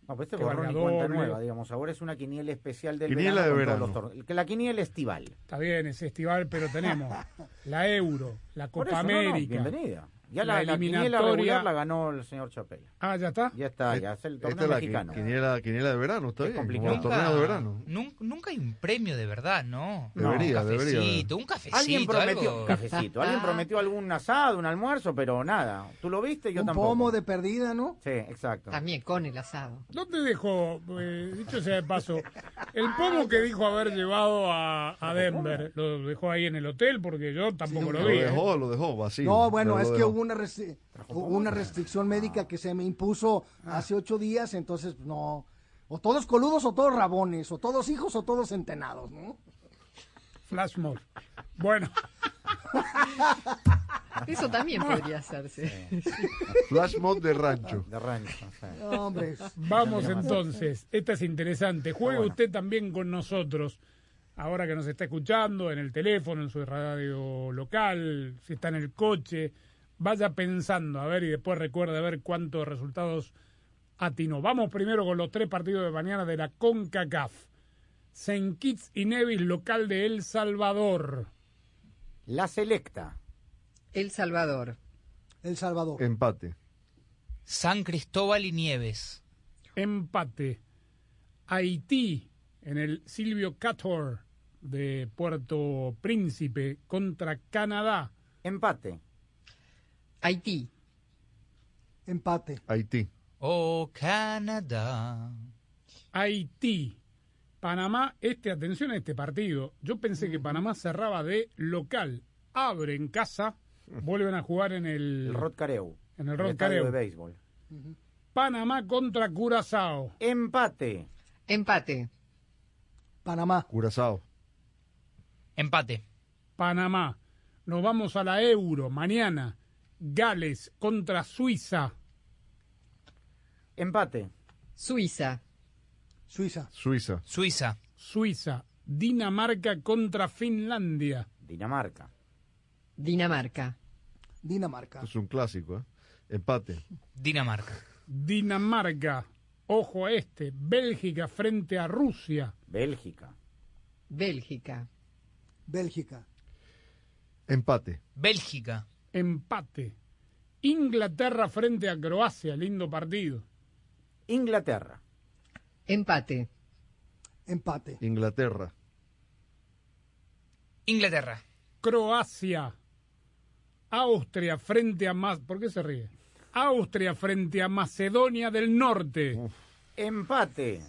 No, pues este borrón y cuenta nueva, digamos. Ahora es una quiniela especial del Quiniela verano. de verano. los torneos. Que la quiniela estival. Está bien, es estival, pero tenemos la Euro, la Copa eso, no, no, América. bienvenida. Ya la la, la quiniela eliminatoria- regular la ganó el señor Chapela. Ah, ya está. Ya está, ya es el Esta torneo es la mexicano. qui- quiniela, quiniela de verano, está Es bien. Como complicado. el torneo de verano. Nun- Nunca hay un premio de verdad, ¿no? Debería, un debería haber. cafecito, un cafecito, Alguien prometió algo. cafecito, alguien prometió algún asado, un almuerzo, pero nada. ¿Tú lo viste? Yo Un tampoco. pomo de perdida, ¿no? Sí, exacto. También con el asado. ¿Dónde dejó, eh, dicho sea de paso, el pomo que dijo haber llevado a, a Denver? ¿Lo dejó ahí en el hotel? Porque yo tampoco lo Lo vi. ¿eh? dejó, lo dejó vacío. No, bueno, es lo que hubo una, restri- una restricción médica que se me impuso hace ocho días, entonces no. O todos coludos o todos rabones, o todos hijos o todos centenados, ¿no? Flash mob. Bueno, Eso también podría hacerse. Flash mod de rancho. De rancho. sí. Hombre, vamos entonces. Esta es interesante. Juegue bueno. usted también con nosotros. Ahora que nos está escuchando en el teléfono, en su radio local, si está en el coche, vaya pensando, a ver, y después recuerde a ver cuántos resultados atinó. Vamos primero con los tres partidos de mañana de la CONCACAF. Saint Kitts y Nevis, local de El Salvador. La selecta. El Salvador. El Salvador. Empate. San Cristóbal y Nieves. Empate. Haití en el Silvio Cator de Puerto Príncipe contra Canadá. Empate. Haití. Empate. Haití. Oh, Canadá. Haití. Panamá, este, atención a este partido. Yo pensé que Panamá cerraba de local. Abre en casa. Vuelven a jugar en el, El Rod Careu. en el Rod Careu. de béisbol. Panamá contra Curazao. Empate. Empate. Panamá. Curazao. Empate. Panamá. Nos vamos a la Euro mañana. Gales contra Suiza. Empate. Suiza. Suiza. Suiza. Suiza. Suiza. Dinamarca contra Finlandia. Dinamarca. Dinamarca. Dinamarca. Es un clásico, ¿eh? Empate. Dinamarca. Dinamarca. Ojo a este. Bélgica frente a Rusia. Bélgica. Bélgica. Bélgica. Empate. Bélgica. Empate. Inglaterra frente a Croacia. Lindo partido. Inglaterra. Empate. Empate. Inglaterra. Inglaterra. Croacia. Austria frente a más. ¿Por qué se ríe? Austria frente a Macedonia del Norte. Empate.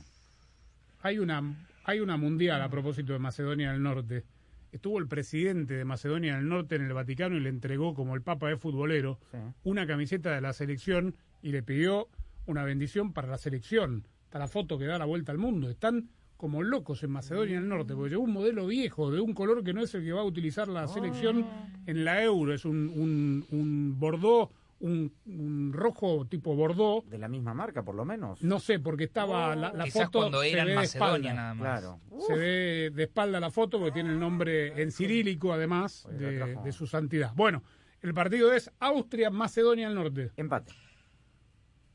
Hay una, hay una mundial a propósito de Macedonia del Norte. Estuvo el presidente de Macedonia del Norte en el Vaticano y le entregó, como el Papa es futbolero, Sí. una camiseta de la selección y le pidió una bendición para la selección. Está la foto que da la vuelta al mundo. Están como locos en Macedonia del Norte, porque llegó un modelo viejo de un color que no es el que va a utilizar la selección en la Euro. Es un, un, un bordó, un, un rojo tipo bordó. De la misma marca, por lo menos. No sé, porque estaba la, la Quizás foto cuando se era ve en de Macedonia espalda. nada más. Claro. Se ve de espalda la foto porque tiene el nombre en cirílico, además de, de su santidad. Bueno, el partido es Austria-Macedonia del Norte. Empate.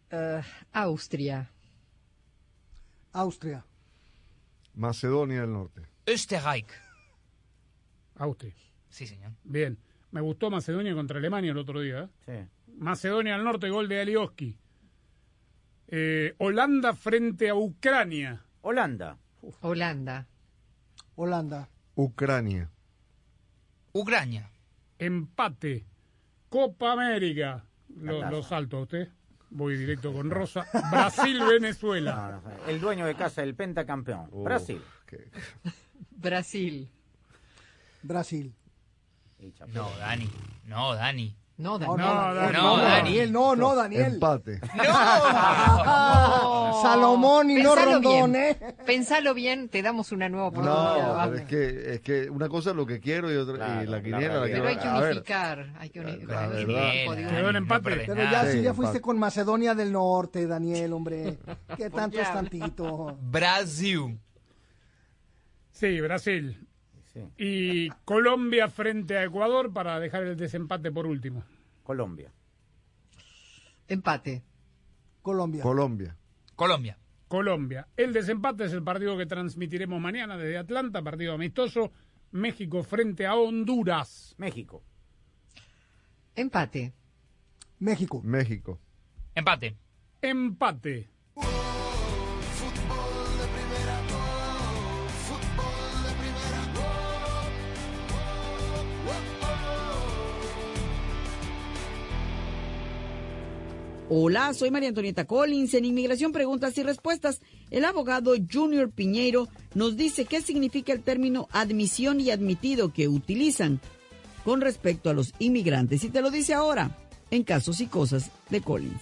Eh, Austria. Austria. Macedonia del Norte. Österreich. Austria. Sí, señor. Bien. Me gustó Macedonia contra Alemania el otro día. ¿eh? Sí. Macedonia del Norte, gol de Alioski. Eh, Holanda frente a Ucrania. Holanda. Holanda. Holanda. Ucrania. Ucrania. Empate. Copa América. Lo, salto a usted. Voy directo con Rosa. Brasil-Venezuela. No, no, el dueño de casa, el pentacampeón. Brasil. Brasil. Brasil. No, Dani. No, Dani. No, No, Dani. no, No, Daniel, Dani. no, No, Dani. Daniel, no, no, Daniel. Empate. Ah, Salomón y no Pensalo Rondón, bien. ¿eh? Pensalo bien, te damos una nueva oportunidad. No, pero es que, es que una cosa es lo que quiero y otra Claro, y la la quiniela la realidad. Pero hay quiero. que ver, unificar. Hay que uni- La hay que verdad. unificar, Quedó en no empate. Pero ya, si Sí, ya fuiste empate. con Macedonia del Norte, Daniel, hombre. ¿Qué tanto qué es tantito? Brasil. Sí, Brasil. Sí. Y Colombia frente a Ecuador para dejar el desempate por último. Colombia. Empate. Colombia. Colombia. Colombia. Colombia. El desempate es el partido que transmitiremos mañana desde Atlanta, partido amistoso. México frente a Honduras. México. Empate. México. México. Empate. Empate. Hola, soy María Antonieta Collins. En Inmigración Preguntas y Respuestas, el abogado Junior Piñeiro nos dice qué significa el término admisión y admitido que utilizan con respecto a los inmigrantes. Y te lo dice ahora, en Casos y Cosas de Collins.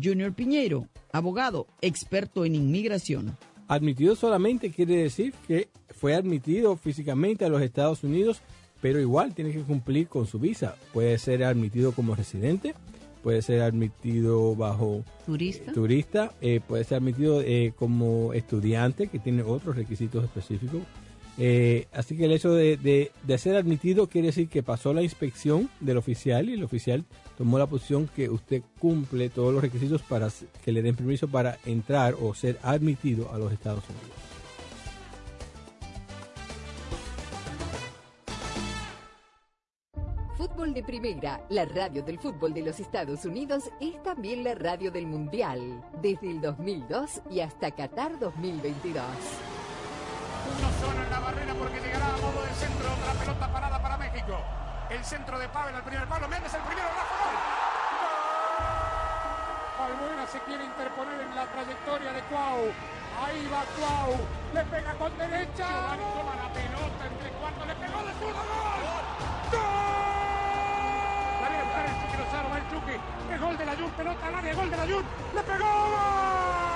Junior Piñeiro, abogado, experto en inmigración. Admitido solamente quiere decir que fue admitido físicamente a los Estados Unidos, pero igual tiene que cumplir con su visa. Puede ser admitido como residente, puede ser admitido bajo turista, turista eh, puede ser admitido eh, como estudiante, que tiene otros requisitos específicos. Eh, así que el hecho de, de- de ser admitido quiere decir que pasó la inspección del oficial y el oficial tomó la posición que usted cumple todos los requisitos para que le den permiso para entrar o ser admitido a los Estados Unidos. Fútbol de Primera, la radio del fútbol de los Estados Unidos, es también la radio del Mundial, desde el 2002 y hasta Qatar 2022. Centro. Otra pelota parada para México. El centro de Pavel al primer palo. Méndez el primero. Rafa gol. Balbuena se quiere interponer en la trayectoria de Cuau. Ahí va Cuau. Le pega con derecha. Giovanni toma la pelota entre cuartos. Le pegó de zurdo. ¡Gol! ¡Gol! Viene a buscar el Chucky Lozano. Va el Chucky. Es gol de la Jun. Pelota al área. Gol de la Jun. Le pegó. ¡Gol!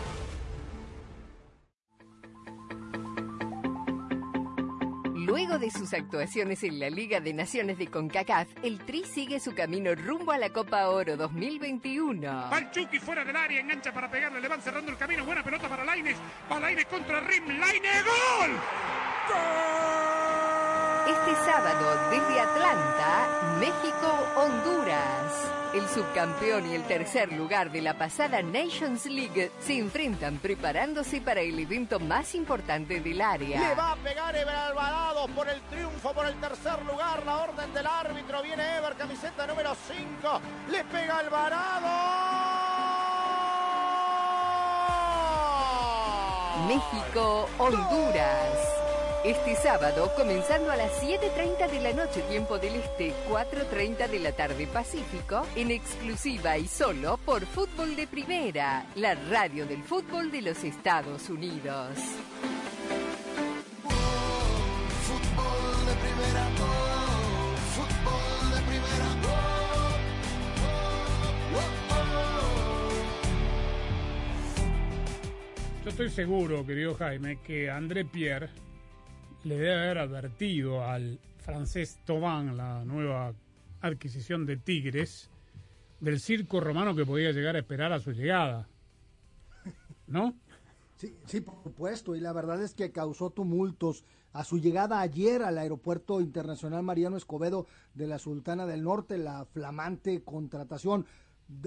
Luego de sus actuaciones en la Liga de Naciones de CONCACAF, el Tri sigue su camino rumbo a la Copa Oro 2021. Va el Chucky fuera del área, engancha para pegarle, le van cerrando el camino. Buena pelota para Laines. Va Laines contra Rim. Laines, gol. Este sábado, desde Atlanta, México, Honduras. El subcampeón y el tercer lugar de la pasada Nations League se enfrentan preparándose para el evento más importante del área. Le va a pegar Ever Alvarado por el triunfo, por el tercer lugar. La orden del árbitro. Viene Ever, camiseta número 5. Le pega Alvarado. México, Honduras. Este sábado, comenzando a las 7.30 de la noche, tiempo del Este, 4.30 de la tarde Pacífico, en exclusiva y solo por Fútbol de Primera, la radio del fútbol de los Estados Unidos. Yo estoy seguro, querido Jaime, que André Pierre le debe haber advertido al francés Thauvin, la nueva adquisición de Tigres, del circo romano que podía llegar a esperar a su llegada. ¿No? Sí, sí, por supuesto, y la verdad es que causó tumultos a su llegada ayer al Aeropuerto Internacional Mariano Escobedo de la Sultana del Norte, la flamante contratación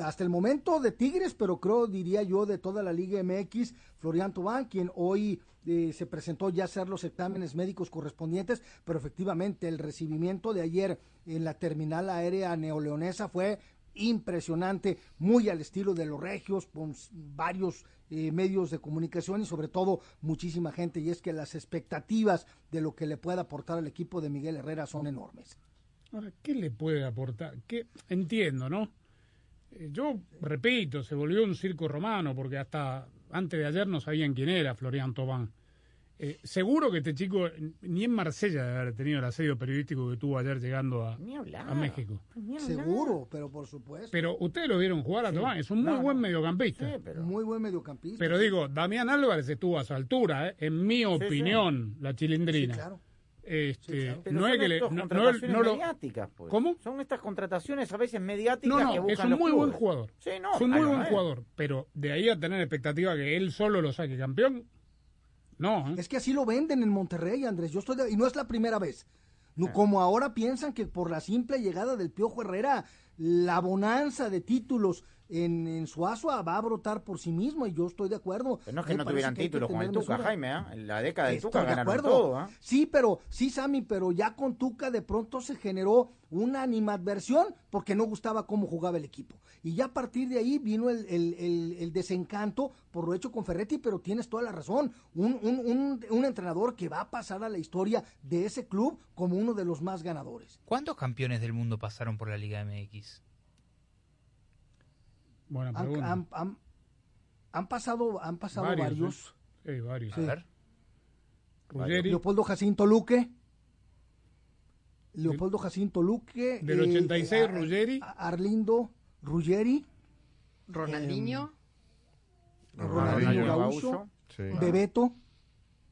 hasta el momento de Tigres, pero creo, diría yo, de toda la Liga MX, Florian Tobán, quien hoy eh, se presentó ya hacer los exámenes médicos correspondientes, pero efectivamente el recibimiento de ayer en la terminal aérea neoleonesa fue impresionante, muy al estilo de los regios, con varios eh, medios de comunicación y sobre todo muchísima gente, y es que las expectativas de lo que le pueda aportar al equipo de Miguel Herrera son enormes. Ahora, ¿qué le puede aportar? ¿Qué? Entiendo, ¿no? Eh, Yo repito, se volvió un circo romano porque hasta antes de ayer no sabían quién era Florian Tobán. Eh, seguro que este chico ni en Marsella debe haber tenido el asedio periodístico que tuvo ayer llegando a, Ni hablar. a México. Seguro, pero por supuesto. Pero ustedes lo vieron jugar a Sí. Tobán, es un muy No, buen no. mediocampista. Muy buen mediocampista. Pero digo, Damián Álvarez estuvo a su altura, ¿eh? en mi opinión, la chilindrina. Sí, claro. Este, Pero no es que le, estas no, no- contrataciones no lo- mediáticas, pues. ¿Cómo? Son estas contrataciones a veces mediáticas No, que no, buscan es un los muy buen jugador. Sí, no, es un muy buen jugador, pero de ahí a tener expectativa que él solo lo saque campeón, no. ¿eh? Es que así lo venden en Monterrey, Andrés. Yo estoy de- y no es la primera vez. No, como ahora piensan que por la simple llegada del Piojo Herrera, la bonanza de títulos en, en Suazua va a brotar por sí mismo y yo estoy de acuerdo. Pero no es que Me no tuvieran títulos con el Tuca, mesura. Jaime, ¿ah? En la década del Estoy Tuca de ganaron acuerdo. todo, ¿ah? Sí, pero, sí, Sammy, pero ya con Tuca de pronto se generó una animadversión porque no gustaba cómo jugaba el equipo. Y ya a partir de ahí vino el, el- el- el desencanto por lo hecho con Ferretti, pero tienes toda la razón. Un, un- un- un entrenador que va a pasar a la historia de ese club como uno de los más ganadores. ¿Cuántos campeones del mundo pasaron por la Liga MX? Buena Han, pregunta. han- han- han pasado, han pasado Varios, varios. ¿eh? Sí, varios. Sí. A ver. Ruggeri. Leopoldo Jacinto Luque. Leopoldo Jacinto Luque. Del 86, a- Ruggeri. a- Arlindo Ruggeri. Ronaldinho. eh, Ronaldinho Gaucho. Bebeto.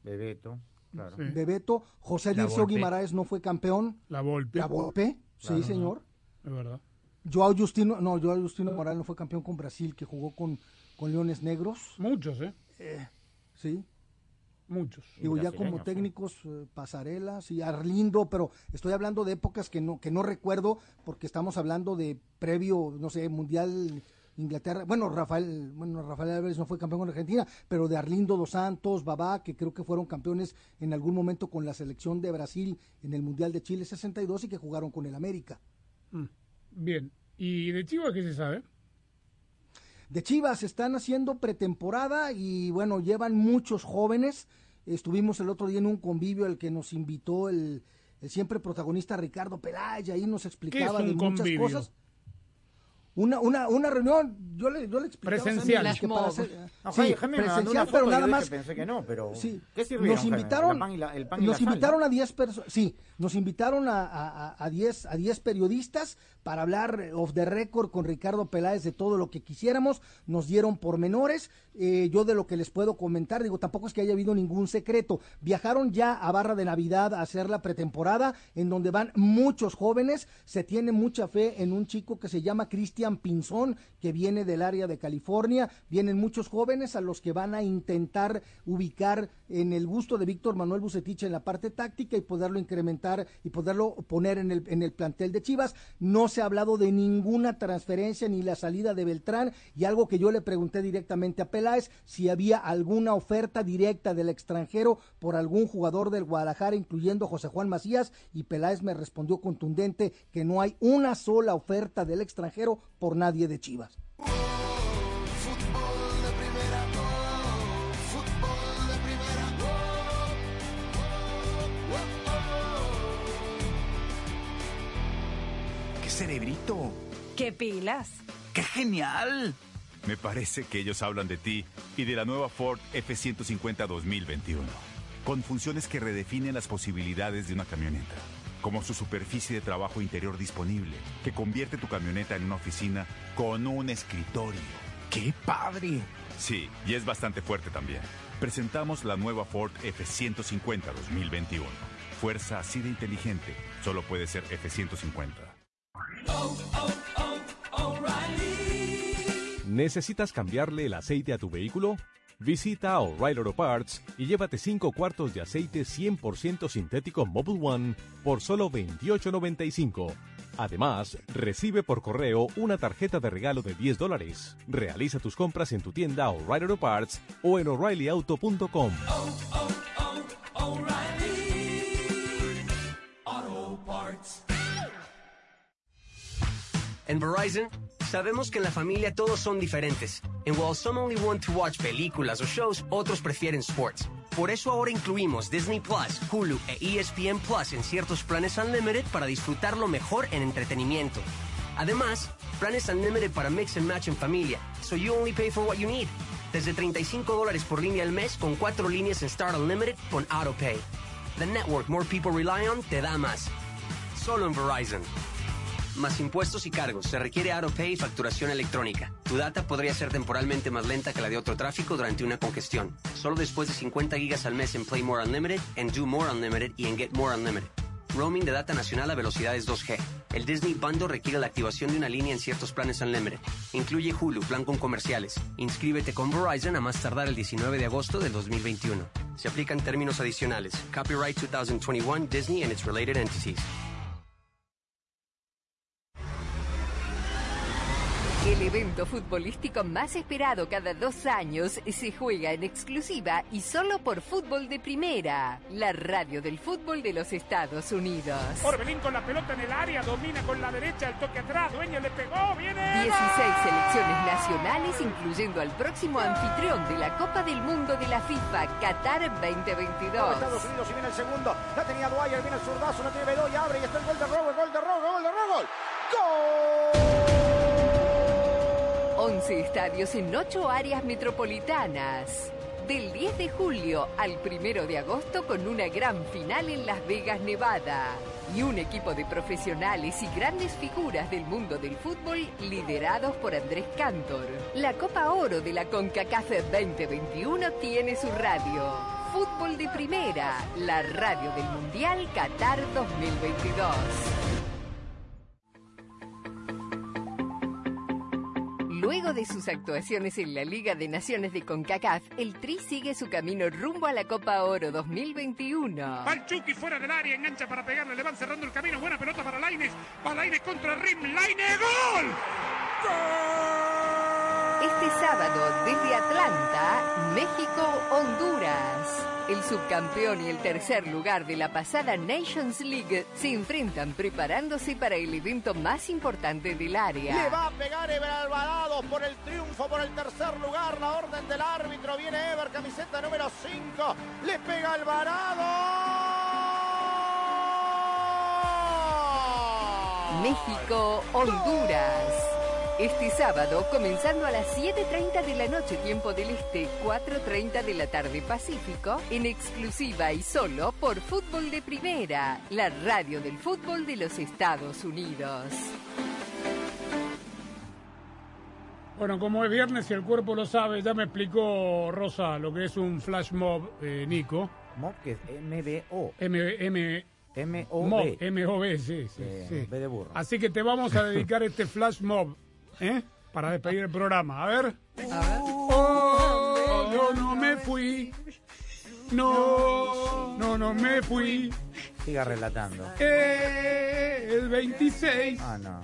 Bebeto, claro. Bebeto. José Volpe. Guimaraes no fue campeón. La Volpe. La Volpe, sí, Claro. señor. Es verdad. Joao Justino, no, Joao Justino Moral no fue campeón con Brasil, que jugó con, con Leones Negros. Muchos, ¿eh? sí. Muchos. Digo, ya como técnicos, eh, pasarelas y Arlindo, pero estoy hablando de épocas que no, que no recuerdo, porque estamos hablando de previo, no sé, Mundial Inglaterra. Bueno, Rafael, bueno, Rafael Álvarez no fue campeón con Argentina, pero de Arlindo dos Santos, Babá, que creo que fueron campeones en algún momento con la selección de Brasil en el Mundial de Chile 62 y que jugaron con el América. Mm. Bien. ¿Y de Chivas qué se sabe? de Chivas están haciendo pretemporada y bueno, llevan muchos jóvenes. Estuvimos el otro día en un convivio al que nos invitó el, el siempre protagonista Ricardo Pelaya, ahí nos explicaba un de muchas convivio? cosas. Una, una, una reunión, yo le, yo le Presencial. que para hacer- sí, presencial, pero nada más. pensé que no, pero Sí, ¿qué sirvieron, nos invitaron, la- el nos sal, invitaron a 10 personas, sí, nos invitaron a, a, a 10 a 10 periodistas para hablar off the record con Ricardo Peláez de todo lo que quisiéramos, nos dieron pormenores, eh, yo de lo que les puedo comentar, digo, tampoco es que haya habido ningún secreto, viajaron ya a Barra de Navidad a hacer la pretemporada, en donde van muchos jóvenes, se tiene mucha fe en un chico que se llama Cristian Pinzón, que viene del área de California. Vienen muchos jóvenes a los que van a intentar ubicar en el gusto de Víctor Manuel Bucetich en la parte táctica y poderlo incrementar y poderlo poner en el, en el plantel de Chivas. No se ha hablado de ninguna transferencia ni la salida de Beltrán y algo que yo le pregunté directamente a Peláez si había alguna oferta directa del extranjero por algún jugador del Guadalajara, incluyendo José Juan Macías, y Peláez me respondió contundente que no hay una sola oferta del extranjero por nadie de Chivas. ¡Qué cerebrito! ¡Qué pilas! ¡Qué genial! Me parece que ellos hablan de ti y de la nueva Ford F-150 2021, con funciones que redefinen las posibilidades de una camioneta, como su superficie de trabajo interior disponible, que convierte tu camioneta en una oficina con un escritorio. ¡Qué padre! Sí, y es bastante fuerte también. Presentamos la nueva Ford F-150 2021. Fuerza así de inteligente, solo puede ser F-150. ¿Necesitas cambiarle el aceite a tu vehículo? Visita O'Reilly Auto Parts y llévate 5 cuartos de aceite 100% sintético Mobile One por solo $28.95. Además, recibe por correo una tarjeta de regalo de 10 dólares. Realiza tus compras en tu tienda O'Reilly Auto Parts o en o'ReillyAuto.com. En Verizon, sabemos que en la familia todos son diferentes. And while some only want to watch películas o shows, otros prefieren sports. Por eso ahora incluimos Disney Plus, Hulu e ESPN Plus en ciertos planes Unlimited para disfrutarlo mejor en entretenimiento. Además, planes Unlimited para mix and match en familia, so you only pay for what you need. Desde 35 dólares por línea al mes con cuatro líneas en Start Unlimited con AutoPay. The network more people rely on te da más. Solo en Verizon. Más impuestos y cargos. Se requiere AutoPay y facturación electrónica. Tu data podría ser temporalmente más lenta que la de otro tráfico durante una congestión. Solo después de 50 gigas al mes en Play More Unlimited, en Do More Unlimited y en Get More Unlimited. Roaming de data nacional a velocidades 2G. El Disney Bundle requiere la activación de una línea en ciertos planes Unlimited. Incluye Hulu, plan con comerciales. Inscríbete con Verizon a más tardar el 19 de agosto del 2021. Se aplican términos adicionales. Copyright 2021 Disney and its related entities. El evento futbolístico más esperado cada dos años se juega en exclusiva y solo por Fútbol de Primera, la radio del fútbol de los Estados Unidos. Orbelín con la pelota en el área, domina con la derecha, el toque atrás, Dueño le pegó, viene. 16 selecciones nacionales, incluyendo al próximo anfitrión de la Copa del Mundo de la FIFA, Qatar 2022. Estados Unidos y viene el segundo. La tenía Dwyer, viene el zurdazo, no tiene Bedoya, abre y está el gol de Robo, gol de Robo, gol de Robo. ¡Gol! 11 estadios en 8 áreas metropolitanas. Del 10 de julio al 1 de agosto con una gran final en Las Vegas, Nevada. Y un equipo de profesionales y grandes figuras del mundo del fútbol liderados por Andrés Cantor. La Copa Oro de la CONCACAF 2021 tiene su radio. Fútbol de Primera, la radio del Mundial Qatar 2022. Luego de sus actuaciones en la Liga de Naciones de CONCACAF, el Tri sigue su camino rumbo a la Copa Oro 2021. Al Chucky fuera del área, engancha para pegarle, le van cerrando el camino. Buena pelota para Laines. Va Laines contra Rim. Laines, gol. Este sábado, desde Atlanta, México, Honduras. El subcampeón y el tercer lugar de la pasada Nations League se enfrentan preparándose para el evento más importante del área. Le va a pegar Ever Alvarado por el triunfo, por el tercer lugar. La orden del árbitro. Viene Ever, camiseta número 5. Le pega Alvarado. México, Honduras. Este sábado, comenzando a las 7.30 de la noche, tiempo del Este, 4.30 de la tarde Pacífico, en exclusiva y solo por Fútbol de Primera, la radio del fútbol de los Estados Unidos. Bueno, como es viernes y el cuerpo lo sabe, ya me explicó Rosa lo que es un flash mob, eh, Nico. Mob que es M-B-O. M, M, M-O-B. Mob, M-O-B, sí, sí, Eh, sí. B de burro. Así que te vamos a dedicar este flash mob. ¿Eh? Para despedir el programa. A ver. Oh, yo no me fui. No, no, no me fui. Siga relatando. Eh, el 26 Ah, no.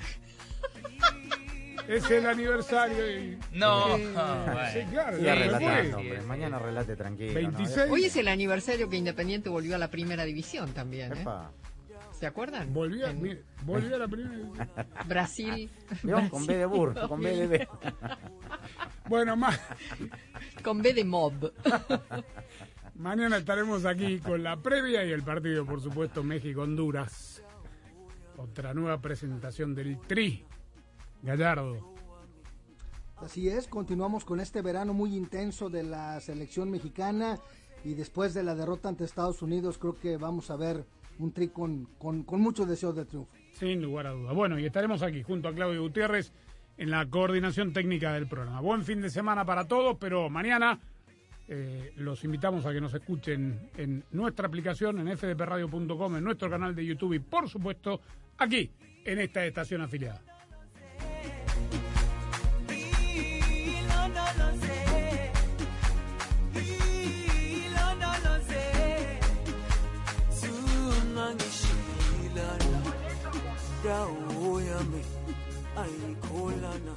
es el aniversario. y- No, Eh, bueno. sí, claro, Siga relatando, hombre. Mañana relate tranquilo. ¿no? 26. Hoy es el aniversario que Independiente volvió a la primera división también, ¿eh? Epa. ¿Se acuerdan? Volvió, En mire, volvió a la primera. Brasil. ¿Vio? Con B de burro, con B de B. Bueno, más. Con B de mob. Mañana estaremos aquí con la previa y el partido, por supuesto, México-Honduras. Otra nueva presentación del Tri. Gallardo. Así es, continuamos con este verano muy intenso de la selección mexicana y después de la derrota ante Estados Unidos creo que vamos a ver un tri con, con, muchos deseos de triunfo. Sin lugar a dudas. Bueno, y estaremos aquí junto a Claudio Gutiérrez en la coordinación técnica del programa. Buen fin de semana para todos, pero mañana eh, los invitamos a que nos escuchen en nuestra aplicación, en fdpradio.com, en nuestro canal de YouTube y, por supuesto, aquí, en esta estación afiliada. Ayikholana.